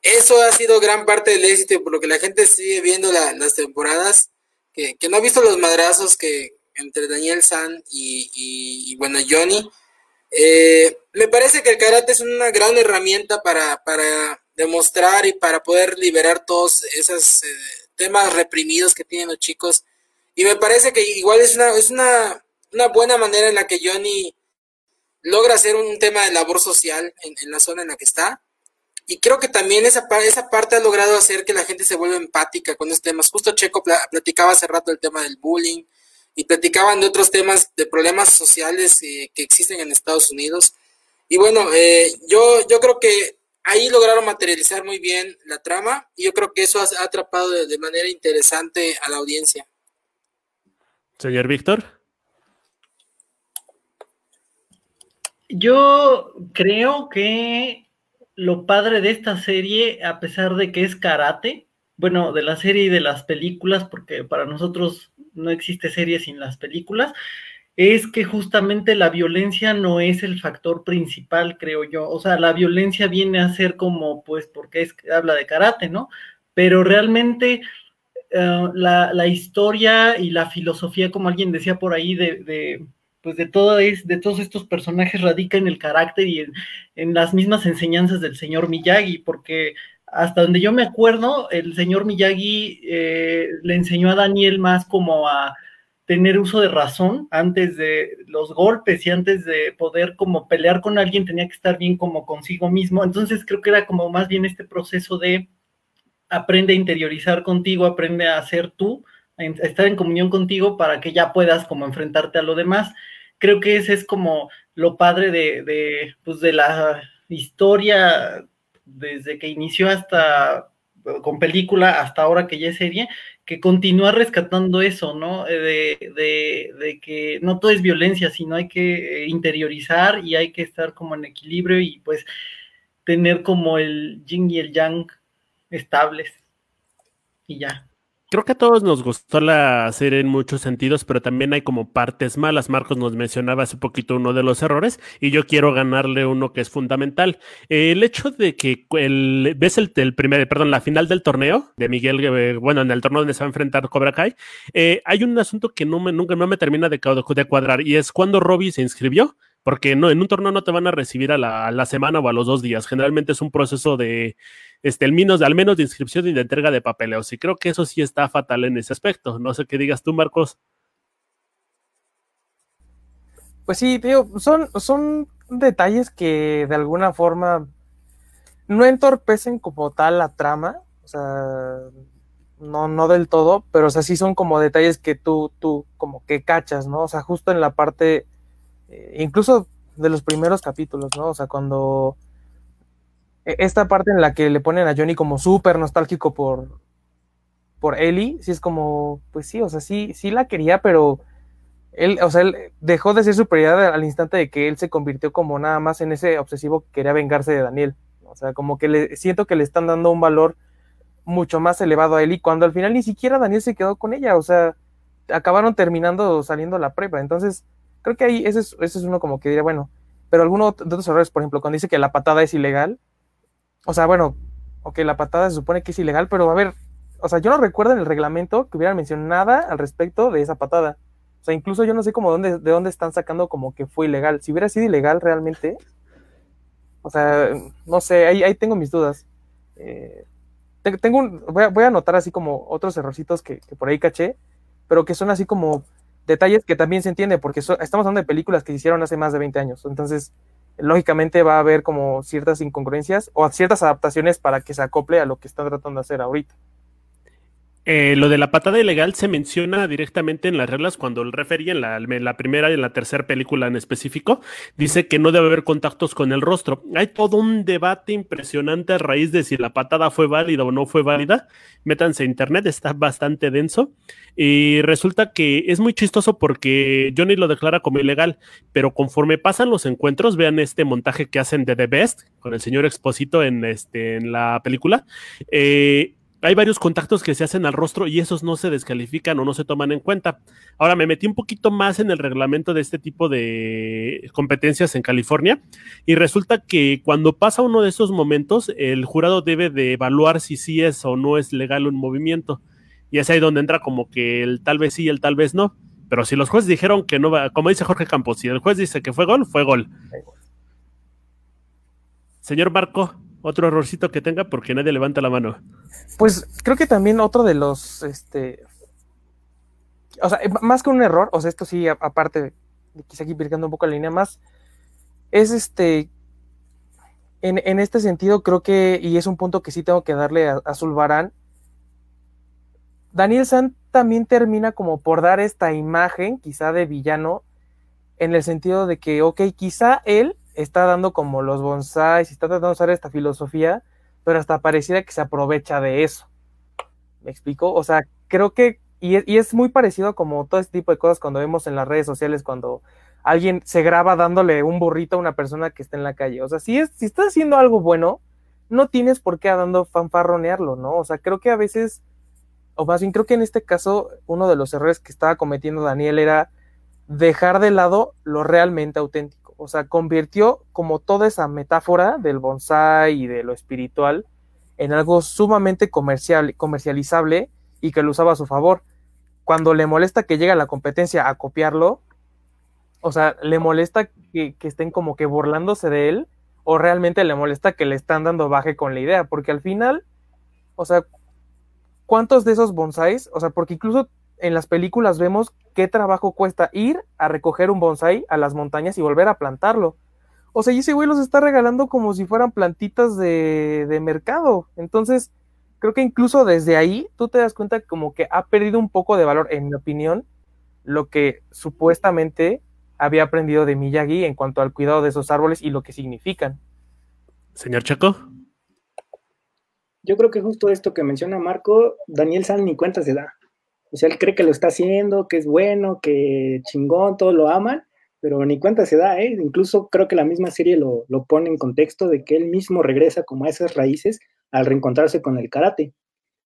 Speaker 3: Eso ha sido gran parte del éxito, por lo que la gente sigue viendo las temporadas, que, que, no ha visto los madrazos que entre Daniel San y, y, y bueno, Johnny eh, me parece que el karate es una gran herramienta para, para demostrar y para poder liberar todos esos eh, temas reprimidos que tienen los chicos. Y me parece que igual es una, es una, una buena manera en la que Johnny logra hacer un tema de labor social en, la zona en la que está. Y creo que también esa, esa parte ha logrado hacer que la gente se vuelva empática con estos temas. Justo Checo platicaba hace rato el tema del bullying, y platicaban de otros temas, de problemas sociales eh, que existen en Estados Unidos. Y bueno, eh, yo, yo creo que ahí lograron materializar muy bien la trama y yo creo que eso ha, atrapado de, manera interesante a la audiencia.
Speaker 1: Señor Víctor.
Speaker 5: Yo creo que lo padre de esta serie, a pesar de que es karate, bueno, de la serie y de las películas, porque para nosotros no existe serie sin las películas, es que justamente la violencia no es el factor principal, creo yo. O sea, la violencia viene a ser como, pues, porque es, habla de karate, ¿no? Pero realmente eh, la, historia y la filosofía, como alguien decía por ahí, de, pues de todo es, de todos estos personajes radica en el carácter y en, en, las mismas enseñanzas del señor Miyagi, porque hasta donde yo me acuerdo, el señor Miyagi eh, le enseñó a Daniel más como a tener uso de razón antes de los golpes y antes de poder como pelear con alguien tenía que estar bien como consigo mismo. Entonces creo que era como más bien este proceso de aprende a interiorizar contigo, aprende a ser tú, estar en comunión contigo para que ya puedas como enfrentarte a lo demás. Creo que ese es como lo padre de, de, pues de la historia desde que inició hasta con película hasta ahora que ya es serie, que continúa rescatando eso, ¿no? Eh, de, de, que no todo es violencia, sino hay que eh, interiorizar y hay que estar como en equilibrio y pues tener como el yin y el yang estables. Y ya.
Speaker 1: Creo que a todos nos gustó la serie en muchos sentidos, pero también hay como partes malas. Marcos nos mencionaba hace poquito uno de los errores y yo quiero ganarle uno que es fundamental. El hecho de que el, ves el, el primer, perdón, la final del torneo de Miguel, eh, bueno, en el torneo donde se va a enfrentar Cobra Kai, eh, hay un asunto que no me, nunca no me termina de, cuadrar y es cuando Robbie se inscribió porque no, en un torneo no te van a recibir a la, semana o a los dos días. Generalmente es un proceso de, este, el menos, al menos de inscripción y de entrega de papeleos. Y creo que eso sí está fatal en ese aspecto. No sé qué digas tú, Marcos.
Speaker 6: Pues sí, tío, son, son detalles que de alguna forma no entorpecen como tal la trama. O sea, no, no del todo, pero o sea, sí son como detalles que tú, tú como que cachas, ¿no? O sea, justo en la parte eh, incluso de los primeros capítulos, ¿no? O sea, cuando esta parte en la que le ponen a Johnny como súper nostálgico por, por Ellie, sí es como, pues sí, o sea, sí, sí la quería, pero él, o sea, él dejó de ser su al instante de que él se convirtió como nada más en ese obsesivo que quería vengarse de Daniel. O sea, como que le siento que le están dando un valor mucho más elevado a Ellie, cuando al final ni siquiera Daniel se quedó con ella, o sea, acabaron terminando saliendo la prueba. Entonces, Creo que ahí ese es, ese es uno como que diría, bueno, pero alguno de otros errores, por ejemplo, cuando dice que la patada es ilegal, o sea, bueno, ok, la patada se supone que es ilegal, pero a ver, o sea, yo no recuerdo en el reglamento que hubieran mencionado nada al respecto de esa patada. O sea, incluso yo no sé cómo dónde, de dónde están sacando como que fue ilegal. Si hubiera sido ilegal realmente, o sea, no sé, ahí, ahí tengo mis dudas. Eh, tengo un, voy, a, voy, a, anotar así como otros errorcitos que, por ahí caché, pero que son así como detalles que también se entiende, porque estamos hablando de películas que se hicieron hace más de 20 años. Entonces, lógicamente va a haber como ciertas incongruencias o ciertas adaptaciones para que se acople a lo que están tratando de hacer ahorita.
Speaker 1: Eh, lo de la patada ilegal se menciona directamente en las reglas cuando el referee en la, primera y en la tercera película en específico dice que no debe haber contactos con el rostro. Hay todo un debate impresionante a raíz de si la patada fue válida o no fue válida. Métanse a internet, está bastante denso. Y resulta que es muy chistoso porque Johnny lo declara como ilegal, pero conforme pasan los encuentros, vean este montaje que hacen de The Best con el señor Exposito en, este, en la película. Eh, hay varios contactos que se hacen al rostro y esos no se descalifican o no se toman en cuenta. Ahora me metí un poquito más en el reglamento de este tipo de competencias en California y resulta que cuando pasa uno de esos momentos, el jurado debe de evaluar si sí es o no es legal un movimiento. Y es ahí donde entra como que el tal vez sí, el tal vez no. Pero si los jueces dijeron que no va, como dice Jorge Campos, si el juez dice que fue gol, fue gol. Señor Marco, otro errorcito que tenga porque nadie levanta la mano.
Speaker 6: Pues creo que también otro de los, este, o sea, más que un error, o sea, esto sí, aparte, quizá aquí pircando un poco la línea más, es este, en, en, este sentido creo que, y es un punto que sí tengo que darle a, a Zulbarán, Daniel San también termina como por dar esta imagen, quizá de villano, en el sentido de que, ok, quizá él está dando como los bonsais, está tratando de usar esta filosofía, pero hasta pareciera que se aprovecha de eso. ¿Me explico? O sea, creo que, y es, y es, muy parecido como todo este tipo de cosas cuando vemos en las redes sociales, cuando alguien se graba dándole un burrito a una persona que está en la calle. O sea, si, es, si estás haciendo algo bueno, no tienes por qué dando fanfarronearlo, ¿no? O sea, creo que a veces, o más bien creo que en este caso, uno de los errores que estaba cometiendo Daniel era dejar de lado lo realmente auténtico. O sea, convirtió como toda esa metáfora del bonsai y de lo espiritual en algo sumamente comercial, comercializable y que lo usaba a su favor. Cuando le molesta que llegue la competencia a copiarlo, o sea, le molesta que, que estén como que burlándose de él, o realmente le molesta que le están dando baje con la idea, porque al final, o sea, ¿cuántos de esos bonsais? O sea, porque incluso en las películas vemos qué trabajo cuesta ir a recoger un bonsai a las montañas y volver a plantarlo. O sea, y ese güey los está regalando como si fueran plantitas de, de mercado. Entonces, creo que incluso desde ahí tú te das cuenta como que ha perdido un poco de valor, en mi opinión, lo que supuestamente había aprendido de Miyagi en cuanto al cuidado de esos árboles y lo que significan.
Speaker 1: Señor Chaco.
Speaker 2: Yo creo que justo esto que menciona Marco, Daniel San ni cuenta se da. O sea, él cree que lo está haciendo, que es bueno, que chingón, todos lo aman, pero ni cuenta se da, ¿eh? Incluso creo que la misma serie lo, lo pone en contexto de que él mismo regresa como a esas raíces al reencontrarse con el karate.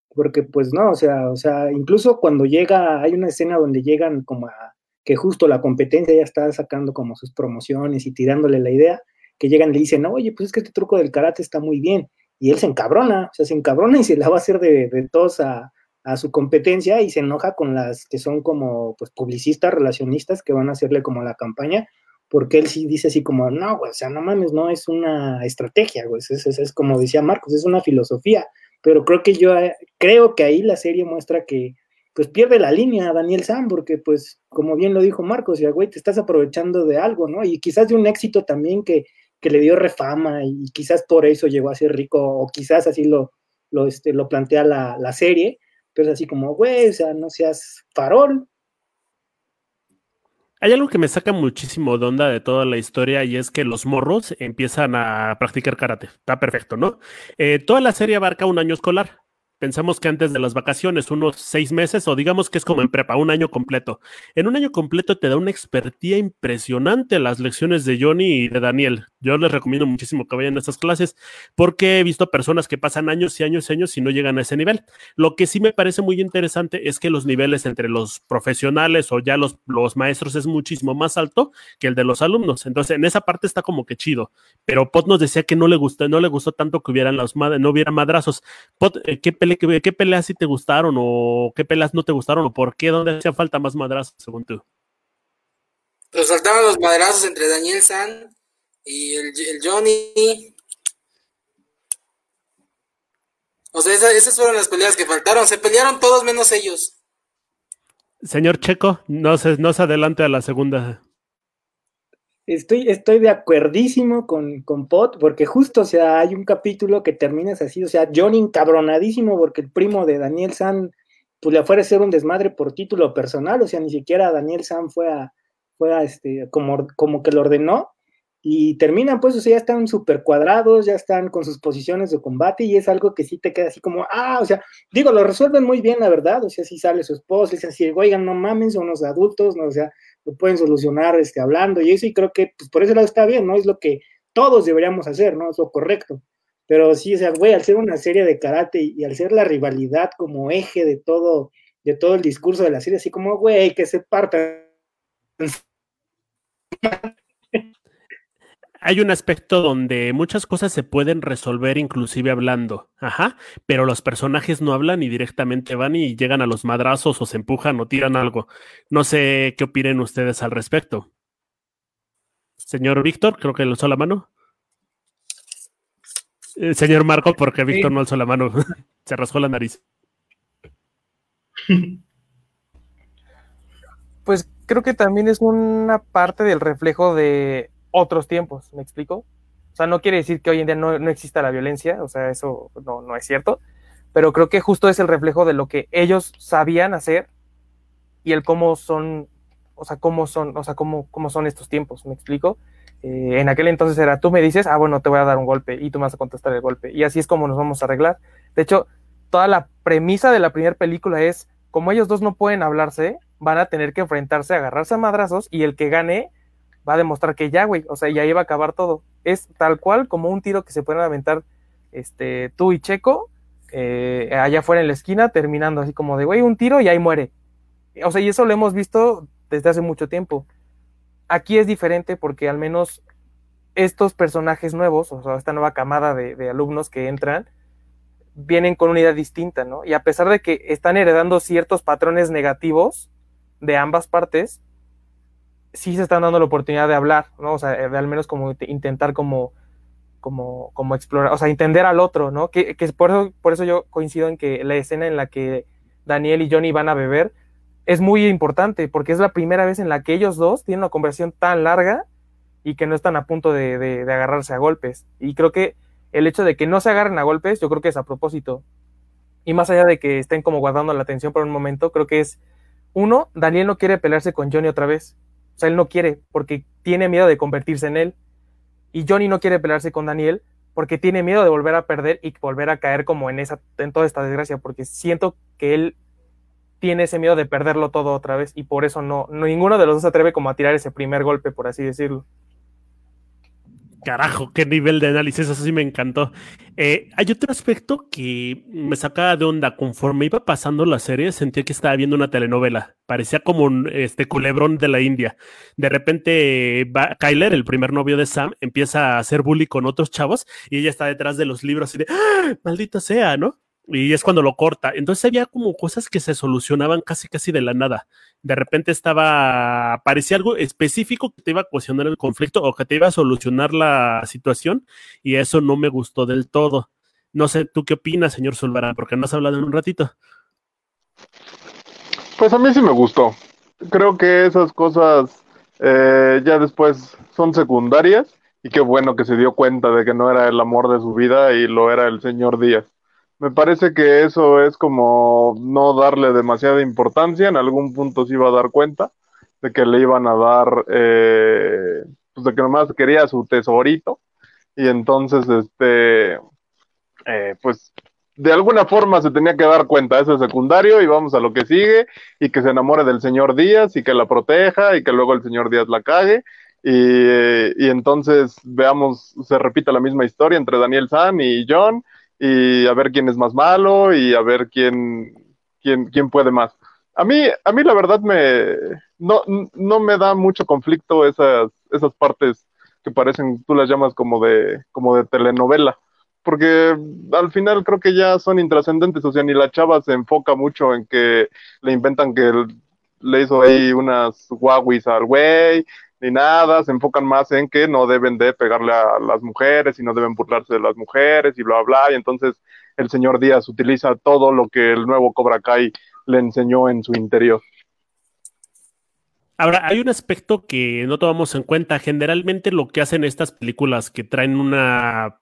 Speaker 2: Porque pues no, o sea, o sea, incluso cuando llega, hay una escena donde llegan como a que justo la competencia ya está sacando como sus promociones y tirándole la idea, que llegan y le dicen, oye, pues es que este truco del karate está muy bien. Y él se encabrona, o sea, se encabrona y se la va a hacer de, de a, a su competencia y se enoja con las que son como pues publicistas, relacionistas que van a hacerle como la campaña, porque él sí dice así como, no, güey, o sea, no mames, no es una estrategia, güey, es, es, como decía Marcos, es una filosofía, pero creo que yo eh, creo que ahí la serie muestra que pues pierde la línea Daniel Sam, porque pues como bien lo dijo Marcos, ya güey, te estás aprovechando de algo, ¿no? Y quizás de un éxito también que, que le dio refama y quizás por eso llegó a ser rico, o quizás así lo, lo, este, lo plantea la, la serie, pero así como, güey, o sea, no seas farol.
Speaker 1: Hay algo que me saca muchísimo de onda de toda la historia y es que los morros empiezan a practicar karate. Está perfecto, ¿no? Eh, toda la serie abarca un año escolar, pensemos que antes de las vacaciones, unos seis meses, o digamos que es como en prepa, un año completo. En un año completo te da una expertía impresionante las lecciones de Johnny y de Daniel. Yo les recomiendo muchísimo que vayan a estas clases porque he visto personas que pasan años y años y años y no llegan a ese nivel. Lo que sí me parece muy interesante es que los niveles entre los profesionales o ya los, los maestros es muchísimo más alto que el de los alumnos. Entonces, en esa parte está como que chido. Pero Pot nos decía que no le gustó, no le gustó tanto que hubieran los no hubiera madrazos. Pot, eh, ¿qué, ¿qué, peleas sí te gustaron o qué peleas no te gustaron o por qué? ¿Dónde hacía falta más madrazos según tú?
Speaker 3: Pues faltaban los madrazos entre Daniel San y el, Johnny. O sea, esas, fueron las peleas que faltaron. Se pelearon todos menos ellos.
Speaker 1: Señor Checo, no se, no se adelante a la segunda.
Speaker 2: Estoy, estoy de acuerdísimo con, con Pot, porque justo, o sea, hay un capítulo que termina así, o sea, Johnny encabronadísimo porque el primo de Daniel San, pues le fue a hacer un desmadre por título personal, o sea, ni siquiera Daniel San fue a, fue a este, como, como que lo ordenó, y terminan, pues, o sea, ya están súper cuadrados, ya están con sus posiciones de combate y es algo que sí te queda así como, ah, o sea, digo, lo resuelven muy bien, la verdad, o sea, si sale su esposo, dice así, oigan, no mamen, son unos adultos, ¿no? O sea, lo pueden solucionar este, hablando y eso, y creo que, pues, por eso lado está bien, ¿no? Es lo que todos deberíamos hacer, ¿no? Es lo correcto. Pero sí, o sea, güey, al ser una serie de karate y, al ser la rivalidad como eje de todo, de todo el discurso de la serie, así como, güey, que se parta
Speaker 1: hay un aspecto donde muchas cosas se pueden resolver inclusive hablando, ajá, pero los personajes no hablan y directamente van y llegan a los madrazos o se empujan o tiran algo. No sé qué opinen ustedes al respecto. Señor Víctor, creo que le alzó la mano. Eh, señor Marco, porque Víctor no alzó la mano, se rascó la nariz.
Speaker 6: Pues creo que también es una parte del reflejo de otros tiempos, ¿me explico? O sea, no quiere decir que hoy en día no, exista la violencia, o sea, eso no, no, es cierto, pero creo que justo es el reflejo de lo que ellos sabían hacer y el cómo son, o sea, cómo son, o sea, cómo, cómo son estos tiempos, ¿me explico? Eh, en aquel entonces era, tú me dices, ah, bueno, te voy a dar un golpe y tú me vas a contestar el golpe, y así es como nos vamos a arreglar. De hecho, toda la premisa de la primera película es, como ellos dos no pueden hablarse, van a tener que enfrentarse, agarrarse a madrazos y el que gane va a demostrar que ya, güey, o sea, ya iba a acabar todo. Es tal cual como un tiro que se pueden aventar este, tú y Checo eh, allá afuera en la esquina, terminando así como de, güey, un tiro y ahí muere. O sea, y eso lo hemos visto desde hace mucho tiempo. Aquí es diferente porque al menos estos personajes nuevos, o sea, esta nueva camada de, de alumnos que entran, vienen con una idea distinta, ¿no? Y a pesar de que están heredando ciertos patrones negativos de ambas partes, sí se están dando la oportunidad de hablar, ¿no? O sea, de al menos como intentar como, como, como explorar, o sea, entender al otro, ¿no? Que, que por, eso, por eso yo coincido en que la escena en la que Daniel y Johnny van a beber es muy importante, porque es la primera vez en la que ellos dos tienen una conversación tan larga y que no están a punto de, de, de agarrarse a golpes. Y creo que el hecho de que no se agarren a golpes, yo creo que es a propósito. Y más allá de que estén como guardando la atención por un momento, creo que es, uno, Daniel no quiere pelearse con Johnny otra vez. O sea, él no quiere porque tiene miedo de convertirse en él. Y Johnny no quiere pelearse con Daniel porque tiene miedo de volver a perder y volver a caer como en esa en toda esta desgracia porque siento que él tiene ese miedo de perderlo todo otra vez y por eso no, no ninguno de los dos se atreve como a tirar ese primer golpe por así decirlo.
Speaker 1: Carajo, qué nivel de análisis, eso sí me encantó. Eh, hay otro aspecto que me sacaba de onda. Conforme iba pasando la serie, sentía que estaba viendo una telenovela. Parecía como un este, culebrón de la India. De repente, Kyler, el primer novio de Sam, empieza a hacer bully con otros chavos y ella está detrás de los libros y de, ¡Ah, maldita sea, ¿no? Y es cuando lo corta. Entonces había como cosas que se solucionaban casi casi de la nada. De repente estaba, parecía algo específico que te iba a cuestionar el conflicto o que te iba a solucionar la situación y eso no me gustó del todo. No sé, ¿tú qué opinas, señor Zulbarán? Porque no has hablado en un ratito.
Speaker 4: Pues a mí sí me gustó. Creo que esas cosas eh, ya después son secundarias y qué bueno que se dio cuenta de que no era el amor de su vida y lo era el señor Díaz. Me parece que eso es como no darle demasiada importancia, en algún punto se iba a dar cuenta de que le iban a dar, eh, pues de que nomás quería su tesorito, y entonces, este, eh, pues de alguna forma se tenía que dar cuenta, eso es secundario y vamos a lo que sigue. Y que se enamore del señor Díaz y que la proteja y que luego el señor Díaz la cague. Y, entonces veamos, se repita la misma historia entre Daniel San y John y a ver quién es más malo y a ver quién, quién, quién puede más. A mí, a mí la verdad me, no, no me da mucho conflicto esas, esas partes que parecen, tú las llamas como de, como de telenovela porque al final creo que ya son intrascendentes, o sea, ni la chava se enfoca mucho en que le inventan que le hizo ahí unas guaguis al güey, ni nada, se enfocan más en que no deben de pegarle a las mujeres y no deben burlarse de las mujeres y bla, bla, y entonces el señor Díaz utiliza todo lo que el nuevo Cobra Kai le enseñó en su interior.
Speaker 1: Ahora, hay un aspecto que no tomamos en cuenta. Generalmente lo que hacen estas películas que traen una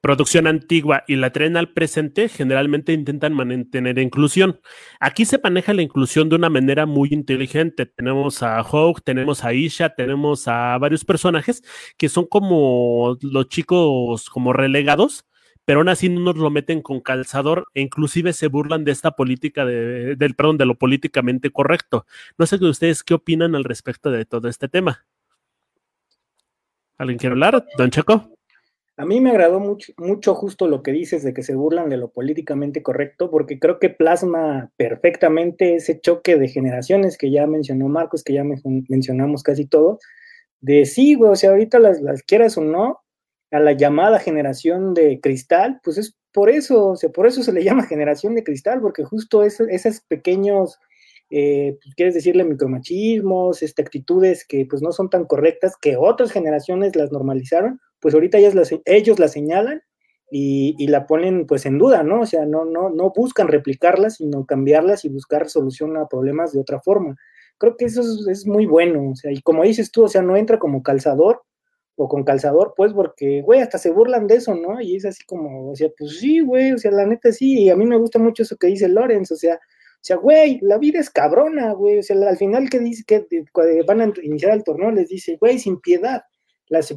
Speaker 1: producción antigua y la traen al presente, generalmente intentan mantener inclusión. Aquí se maneja la inclusión de una manera muy inteligente. Tenemos a Hawk, tenemos a Isha, tenemos a varios personajes que son como los chicos como relegados pero aún así no nos lo meten con calzador e inclusive se burlan de esta política de, del, perdón, de lo políticamente correcto. No sé ustedes qué opinan al respecto de todo este tema. ¿Alguien quiere hablar? Don Checo.
Speaker 2: A mí me agradó mucho, mucho justo lo que dices de que se burlan de lo políticamente correcto, porque creo que plasma perfectamente ese choque de generaciones que ya mencionó Marcos, que ya mencionamos casi todo, de sí, güey, o sea, ahorita las, las quieras o no, a la llamada generación de cristal, pues es por eso, o sea, por eso se le llama generación de cristal, porque justo esos pequeños, eh, pues, quieres decirle micromachismos, este, actitudes que pues no son tan correctas, que otras generaciones las normalizaron, pues ahorita ellas las, ellos las señalan y, y, la ponen pues en duda, ¿no? O sea, no, no, no buscan replicarlas, sino cambiarlas y buscar solución a problemas de otra forma. Creo que eso es, es muy bueno, o sea, y como dices tú, o sea, no entra como calzador, o con calzador, pues, porque, güey, hasta se burlan de eso, ¿no? Y es así como, o sea, pues sí, güey, o sea, la neta sí, y a mí me gusta mucho eso que dice Lorenz, o sea, o sea, güey, la vida es cabrona, güey, o sea, al final que dice que van a iniciar el torneo les dice, güey, sin piedad,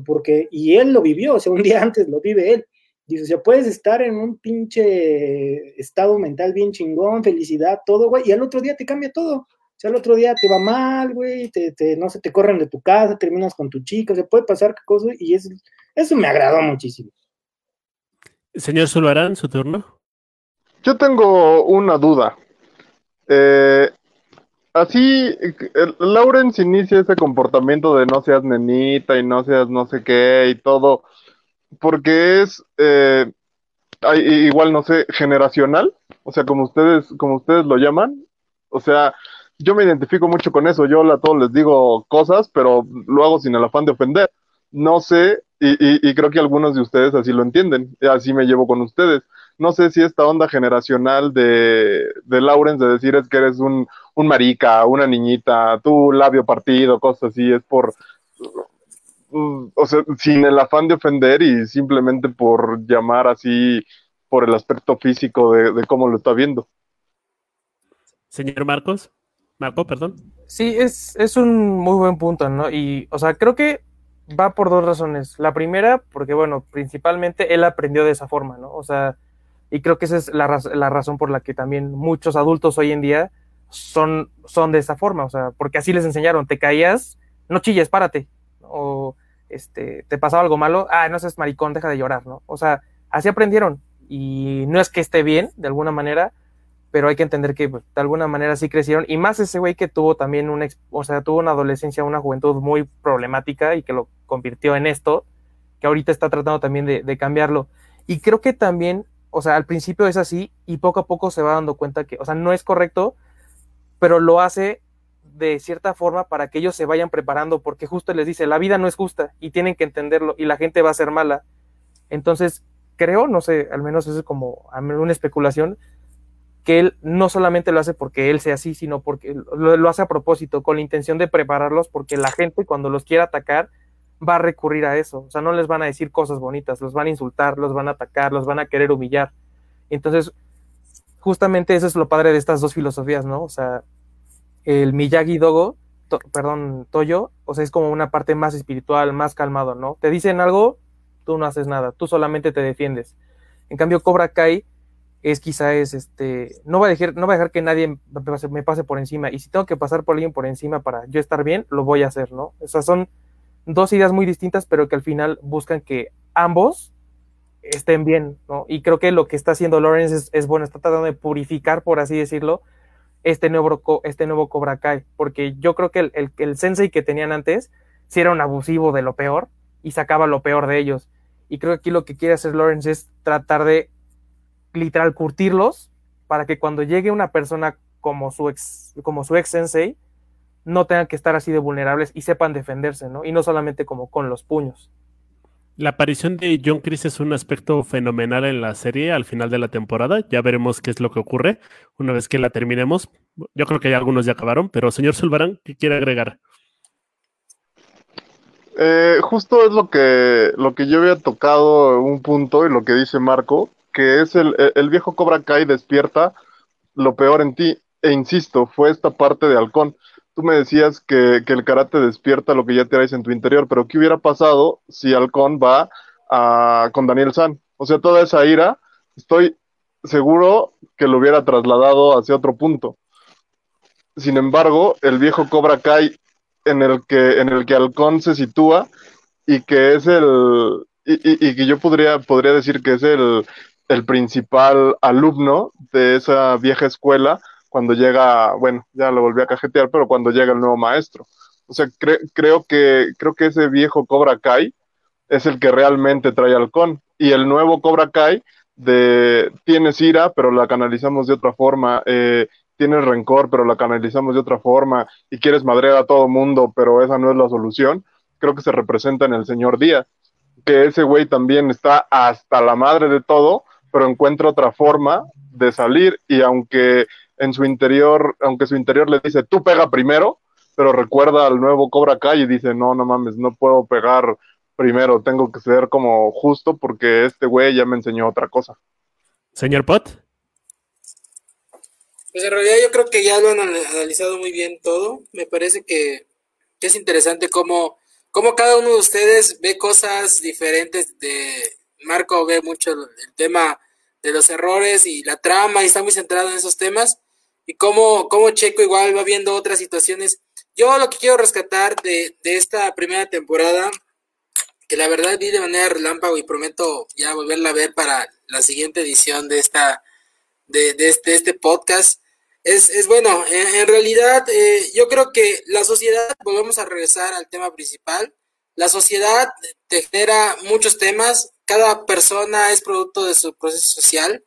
Speaker 2: porque, y él lo vivió, o sea, un día antes lo vive él, dice, o sea, puedes estar en un pinche estado mental bien chingón, felicidad, todo, güey, y al otro día te cambia todo, o sea, el otro día te va mal, güey, te, no sé, te corren de tu casa, terminas con tu chica, se puede pasar qué cosa, y eso, eso me agradó muchísimo.
Speaker 1: Señor Zulbarán, su turno.
Speaker 4: Yo tengo una duda. Eh, así, Lawrence inicia ese comportamiento de no seas nenita y no seas no sé qué y todo, porque es, eh, igual no sé, generacional, o sea, como ustedes, como ustedes lo llaman, o sea, yo me identifico mucho con eso. Yo a todos les digo cosas, pero lo hago sin el afán de ofender. No sé, y, y, creo que algunos de ustedes así lo entienden, así me llevo con ustedes. No sé si esta onda generacional de, de Lawrence de decir es que eres un, un marica, una niñita, tu labio partido, cosas así, es por, o sea, sin el afán de ofender y simplemente por llamar así por el aspecto físico de, de cómo lo está viendo.
Speaker 1: Señor Marcos. Marco, perdón.
Speaker 6: Sí, es, es un muy buen punto, ¿no? Y, o sea, creo que va por dos razones. La primera, porque, bueno, principalmente él aprendió de esa forma, ¿no? O sea, y creo que esa es la, la razón por la que también muchos adultos hoy en día son, son de esa forma, o sea, porque así les enseñaron, te caías, no chilles, párate, o este, te pasaba algo malo, ah, no seas maricón, deja de llorar, ¿no? O sea, así aprendieron, y no es que esté bien, de alguna manera, pero hay que entender que pues, de alguna manera sí crecieron, y más ese güey que tuvo también una, o sea, tuvo una adolescencia, una juventud muy problemática y que lo convirtió en esto, que ahorita está tratando también de, cambiarlo. Y creo que también, o sea, al principio es así y poco a poco se va dando cuenta que, o sea, no es correcto, pero lo hace de cierta forma para que ellos se vayan preparando, porque justo les dice, la vida no es justa y tienen que entenderlo y la gente va a ser mala. Entonces, creo, no sé, al menos eso es como una especulación, que él no solamente lo hace porque él sea así, sino porque lo, hace a propósito, con la intención de prepararlos, porque la gente cuando los quiera atacar va a recurrir a eso. O sea, no les van a decir cosas bonitas, los van a insultar, los van a atacar, los van a querer humillar. Entonces, justamente eso es lo padre de estas dos filosofías, ¿no? O sea, el Miyagi Dogo, perdón, Toyo, o sea, es como una parte más espiritual, más calmado, ¿no? Te dicen algo, tú no haces nada, tú solamente te defiendes. En cambio, Cobra Kai es quizá es este, no va a dejar, no va a dejar que nadie me pase, me pase, por encima, y si tengo que pasar por alguien por encima para yo estar bien, lo voy a hacer, ¿no? O sea, son dos ideas muy distintas, pero que al final buscan que ambos estén bien, ¿no? Y creo que lo que está haciendo Lawrence es, bueno, está tratando de purificar, por así decirlo, este nuevo, este nuevo Cobra Kai, porque yo creo que el, el, sensei que tenían antes sí era un abusivo de lo peor y sacaba lo peor de ellos. Y creo que aquí lo que quiere hacer Lawrence es tratar de literal curtirlos para que cuando llegue una persona como su ex, como su ex sensei, no tengan que estar así de vulnerables y sepan defenderse, ¿no? Y no solamente como con los puños.
Speaker 1: La aparición de John Chris es un aspecto fenomenal en la serie al final de la temporada. Ya veremos qué es lo que ocurre una vez que la terminemos. Yo creo que ya algunos ya acabaron, pero señor Zulbarán, ¿qué quiere agregar?
Speaker 4: Eh, justo es lo que, lo que yo había tocado un punto y lo que dice Marco, que es el, el viejo Cobra Kai despierta lo peor en ti. E insisto, fue esta parte de halcón. Tú me decías que, el karate despierta lo que ya traes en tu interior, pero ¿qué hubiera pasado si Halcón va a, con Daniel San? O sea, toda esa ira, estoy seguro que lo hubiera trasladado hacia otro punto. Sin embargo, el viejo Cobra Kai en el que, en el que Halcón se sitúa y que es el, y, y, que yo podría, podría decir que es el, el principal alumno de esa vieja escuela cuando llega, bueno, ya lo volví a cajetear, pero cuando llega el nuevo maestro. O sea, creo, que, creo que ese viejo Cobra Kai es el que realmente trae halcón. Y el nuevo Cobra Kai de tienes ira, pero la canalizamos de otra forma, eh, tienes rencor, pero la canalizamos de otra forma, y quieres madrear a todo mundo, pero esa no es la solución, creo que se representa en el señor Díaz, que ese güey también está hasta la madre de todo, pero encuentra otra forma de salir y aunque en su interior, aunque su interior le dice, tú pega primero, pero recuerda al nuevo Cobra Kai y dice, no, no mames, no puedo pegar primero, tengo que ser como justo porque este güey ya me enseñó otra cosa.
Speaker 1: Señor Pot.
Speaker 3: Pues en realidad yo creo que ya lo han analizado muy bien todo. Me parece que, es interesante cómo, cómo cada uno de ustedes ve cosas diferentes de, Marco ve mucho el tema de los errores y la trama y está muy centrado en esos temas. Y cómo, cómo Checo igual va viendo otras situaciones. Yo lo que quiero rescatar de, esta primera temporada, que la verdad vi de manera relámpago y prometo ya volverla a ver para la siguiente edición de esta de, este, este, podcast. Es, bueno, en, realidad eh, yo creo que la sociedad, volvemos a regresar al tema principal, la sociedad te genera muchos temas, cada persona es producto de su proceso social.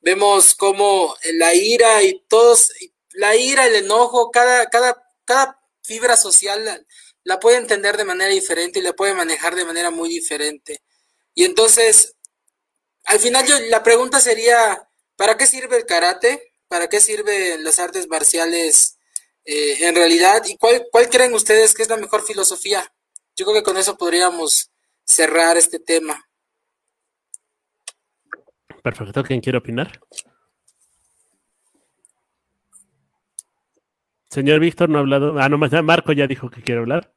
Speaker 3: Vemos cómo la ira y todos, la ira, el enojo, cada, cada, cada fibra social la, puede entender de manera diferente y la puede manejar de manera muy diferente. Y entonces, al final yo, la pregunta sería, ¿para qué sirve el karate? ¿Para qué sirven las artes marciales eh, en realidad? ¿Y cuál, cuál creen ustedes que es la mejor filosofía? Yo creo que con eso podríamos cerrar este tema.
Speaker 1: Perfecto, ¿quién quiere opinar? Señor Víctor no ha hablado. Ah, no, Marco ya dijo que quiere hablar.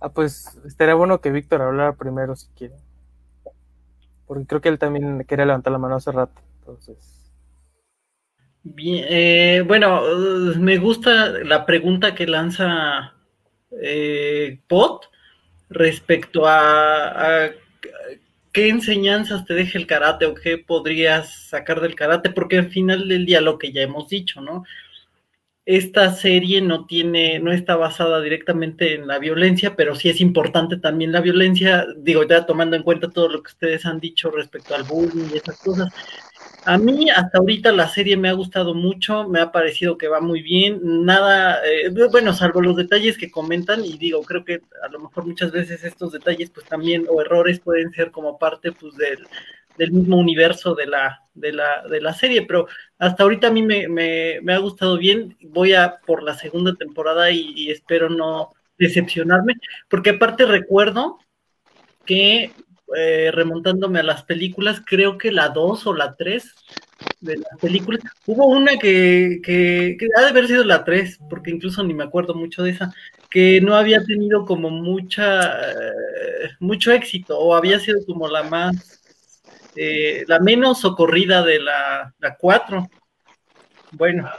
Speaker 6: Ah, pues estaría bueno que Víctor hablara primero si quiere. Porque creo que él también quería levantar la mano hace rato. Entonces.
Speaker 5: Bien, eh, bueno, me gusta la pregunta que lanza eh, Pot respecto a ¿qué enseñanzas te deja el karate o qué podrías sacar del karate? Porque al final del día lo que ya hemos dicho, ¿no? Esta serie no tiene, no está basada directamente en la violencia, pero sí es importante también la violencia, digo, ya tomando en cuenta todo lo que ustedes han dicho respecto al bullying y esas cosas. A mí hasta ahorita la serie me ha gustado mucho, me ha parecido que va muy bien, nada, eh, bueno, salvo los detalles que comentan y digo, creo que a lo mejor muchas veces estos detalles pues también o errores pueden ser como parte pues del, del mismo universo de la, de la, de la serie, pero hasta ahorita a mí me, me, me ha gustado bien, voy a por la segunda temporada y espero no decepcionarme, porque aparte recuerdo que eh, remontándome a las películas, creo que la 2 o la 3 de las películas, hubo una que, que, ha de haber sido la 3, porque incluso ni me acuerdo mucho de esa, que no había tenido como mucha, eh, mucho éxito, o había sido como la más eh, la menos socorrida de la, la 4. Bueno,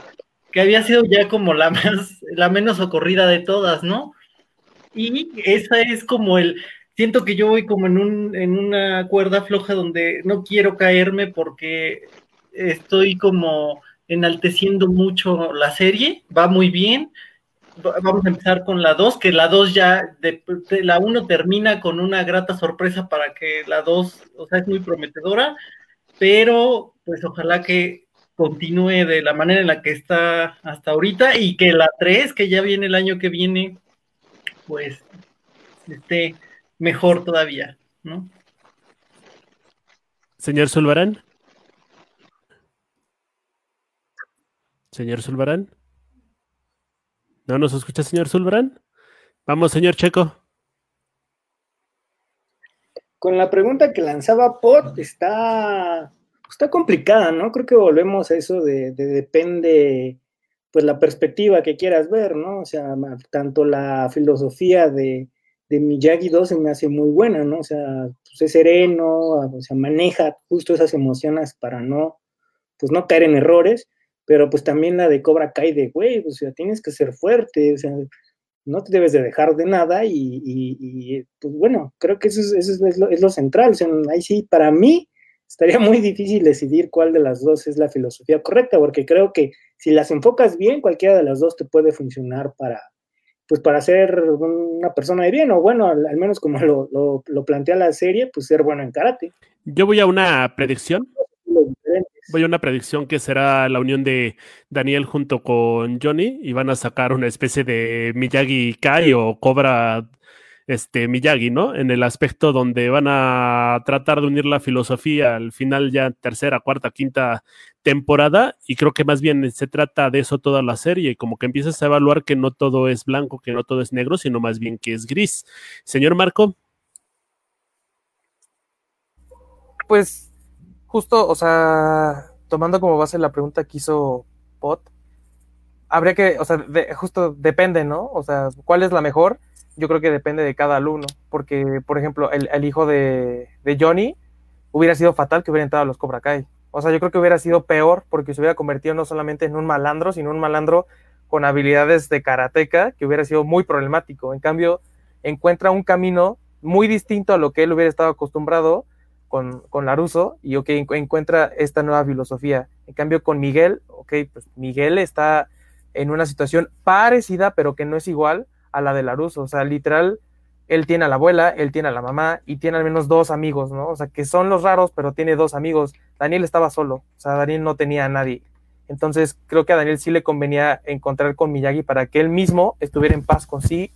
Speaker 5: que había sido ya como la más, la menos socorrida de todas, ¿no? Y esa es como el, siento que yo voy como en, un, en una cuerda floja donde no quiero caerme porque estoy como enalteciendo mucho la serie, va muy bien. Vamos a empezar con la 2, que la 2 ya, de, la 1 termina con una grata sorpresa para que la 2, o sea, es muy prometedora, pero pues ojalá que continúe de la manera en la que está hasta ahorita y que la 3, que ya viene el año que viene, pues esté mejor todavía, ¿no?
Speaker 1: Señor Zulbarán. Señor Zulbarán. ¿No nos escucha, señor Zulbarán? Vamos, señor Checo.
Speaker 2: Con la pregunta que lanzaba Pot, está, está complicada, ¿no? Creo que volvemos a eso de, de depende, pues la perspectiva que quieras ver, ¿no? O sea, tanto la filosofía de, de Miyagi 2 se me hace muy buena, ¿no? O sea, pues es sereno, o sea, maneja justo esas emociones para no, pues no caer en errores, pero pues también la de Cobra Kai de, güey, o sea, tienes que ser fuerte, o sea, no te debes de dejar de nada y, pues bueno, creo que eso, es, eso es, lo, es, lo, central, o sea, ahí sí, para mí estaría muy difícil decidir cuál de las dos es la filosofía correcta, porque creo que si las enfocas bien, cualquiera de las dos te puede funcionar para, pues para ser una persona de bien, o bueno, al, menos como lo, lo, lo, plantea la serie, pues ser bueno en karate.
Speaker 1: Yo voy a una predicción. Voy a una predicción que será la unión de Daniel junto con Johnny y van a sacar una especie de Miyagi Kai o Cobra este Miyagi, ¿no? En el aspecto donde van a tratar de unir la filosofía al final ya tercera, cuarta, quinta temporada y creo que más bien se trata de eso toda la serie, como que empiezas a evaluar que no todo es blanco, que no todo es negro, sino más bien que es gris. Señor Marco.
Speaker 6: Pues justo, o sea, tomando como base la pregunta que hizo Pot, habría que, o sea, justo depende, ¿no? O sea, ¿cuál es la mejor? Yo creo que depende de cada alumno, porque, por ejemplo, el, el hijo de, de, Johnny hubiera sido fatal que hubiera entrado a los Cobra Kai. O sea, yo creo que hubiera sido peor porque se hubiera convertido no solamente en un malandro, sino un malandro con habilidades de karateca, que hubiera sido muy problemático. En cambio, encuentra un camino muy distinto a lo que él hubiera estado acostumbrado con, con Laruso y ok, encuentra esta nueva filosofía. En cambio, con Miguel, ok, pues Miguel está en una situación parecida, pero que no es igual a la de Laruso. O sea, literal, él tiene a la abuela, él tiene a la mamá y tiene al menos dos amigos, ¿no? O sea, que son los raros, pero tiene dos amigos. Daniel estaba solo, o sea, Daniel no tenía a nadie. Entonces, creo que a Daniel sí le convenía encontrar con Miyagi para que él mismo estuviera en paz con sí.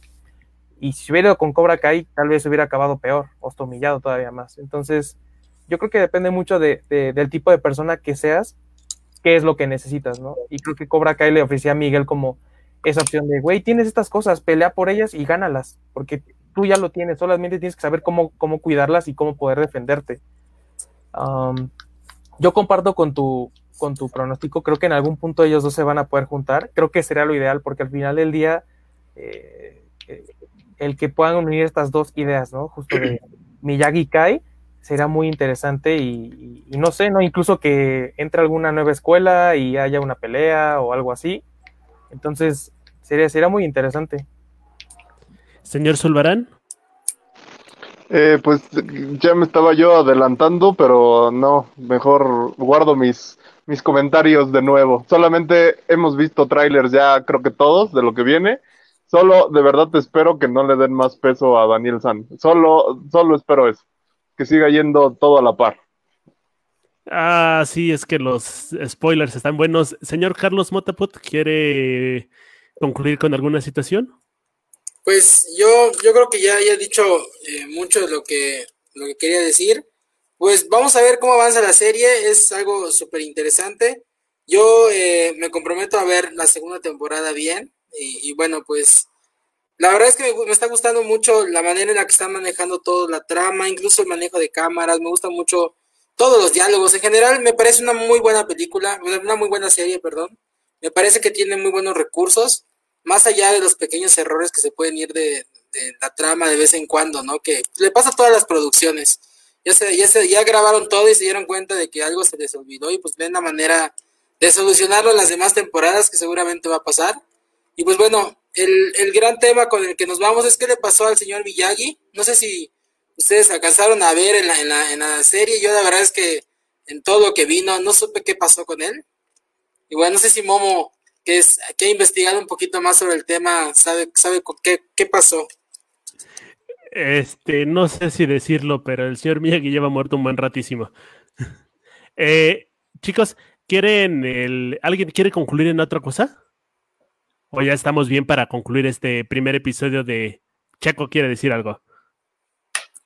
Speaker 6: Y si hubiera ido con Cobra Kai, tal vez hubiera acabado peor, o humillado todavía más. Entonces, yo creo que depende mucho de, de, del tipo de persona que seas, qué es lo que necesitas, ¿no? Y creo que Cobra Kai le ofrecía a Miguel como esa opción de, güey, tienes estas cosas, pelea por ellas y gánalas, porque tú ya lo tienes, solamente tienes que saber cómo, cómo cuidarlas y cómo poder defenderte. Um, yo comparto con tu, con tu pronóstico, creo que en algún punto ellos dos se van a poder juntar, creo que sería lo ideal, porque al final del día, eh, el que puedan unir estas dos ideas, ¿no? Justo de Miyagi Kai, será muy interesante y, y, no sé, ¿no? Incluso que entre alguna nueva escuela y haya una pelea o algo así. Entonces, sería, sería muy interesante.
Speaker 1: Señor Zulbarán.
Speaker 4: Eh, pues ya me estaba yo adelantando, pero no, mejor guardo mis, mis comentarios de nuevo. Solamente hemos visto trailers ya, creo que todos, de lo que viene. Solo, de verdad, te espero que no le den más peso a Daniel San. Solo, solo espero eso. Que siga yendo todo a la par.
Speaker 1: Ah, sí, es que los spoilers están buenos. Señor Carlos Motaput, ¿quiere concluir con alguna situación?
Speaker 3: Pues yo, yo creo que ya, ya he dicho eh, mucho de lo que, lo que quería decir. Pues vamos a ver cómo avanza la serie, es algo súper interesante. Yo eh, me comprometo a ver la segunda temporada bien y, y bueno, pues la verdad es que me, me, está gustando mucho la manera en la que están manejando toda la trama, incluso el manejo de cámaras, me gusta mucho todos los diálogos. En general me parece una muy buena película, una muy buena serie, perdón. Me parece que tiene muy buenos recursos más allá de los pequeños errores que se pueden ir de, de, la trama de vez en cuando, ¿no? Que le pasa a todas las producciones. ya, se, ya, se, ya grabaron todo y se dieron cuenta de que algo se les olvidó y pues ven la manera de solucionarlo en las demás temporadas que seguramente va a pasar. Y pues bueno, el, el gran tema con el que nos vamos es qué le pasó al señor Miyagi. No sé si ustedes alcanzaron a ver en la, en la, en la serie. Yo la verdad es que en todo lo que vino no supe qué pasó con él. Y bueno, no sé si Momo, que, es, que ha investigado un poquito más sobre el tema, sabe, sabe qué, qué pasó.
Speaker 1: Este, no sé si decirlo, pero el señor Miyagi lleva muerto un buen ratísimo. eh, chicos, ¿quieren el, ¿alguien quiere concluir en otra cosa? ¿O ya estamos bien para concluir este primer episodio de Checo quiere decir algo?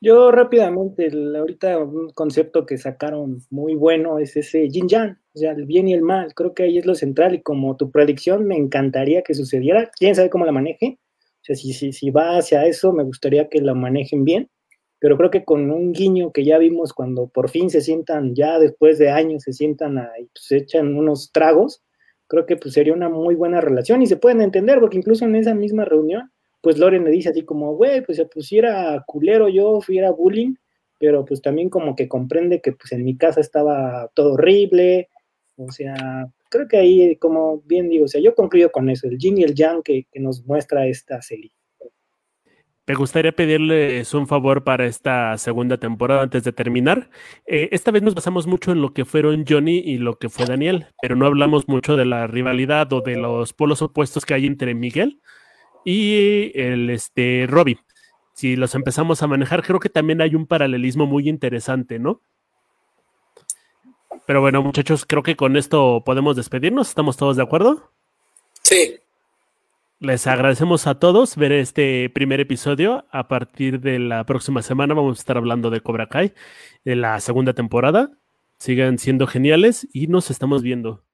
Speaker 2: Yo rápidamente, el, ahorita un concepto que sacaron muy bueno es ese yin yang, o sea, el bien y el mal. Creo que ahí es lo central y como tu predicción me encantaría que sucediera. ¿Quién sabe cómo la maneje? O sea, si, si, si va hacia eso, me gustaría que la manejen bien, pero creo que con un guiño que ya vimos cuando por fin se sientan, ya después de años se sientan ahí, pues echan unos tragos, creo que pues sería una muy buena relación y se pueden entender, porque incluso en esa misma reunión pues Loren le dice así como, güey, pues se pusiera culero yo, fuera bullying, pero pues también como que comprende que pues en mi casa estaba todo horrible, o sea, creo que ahí, como bien digo, o sea, yo concluyo con eso, el yin y el yang que, que nos muestra esta serie.
Speaker 1: Me gustaría pedirles un favor para esta segunda temporada antes de terminar. Eh, esta vez nos basamos mucho en lo que fueron Johnny y lo que fue Daniel, pero no hablamos mucho de la rivalidad o de los polos opuestos que hay entre Miguel y el este, Robbie. Si los empezamos a manejar, creo que también hay un paralelismo muy interesante, ¿no? Pero bueno, muchachos, creo que con esto podemos despedirnos. ¿Estamos todos de acuerdo?
Speaker 3: Sí.
Speaker 1: Les agradecemos a todos ver este primer episodio. A partir de la próxima semana vamos a estar hablando de Cobra Kai, de la segunda temporada. Sigan siendo geniales y nos estamos viendo.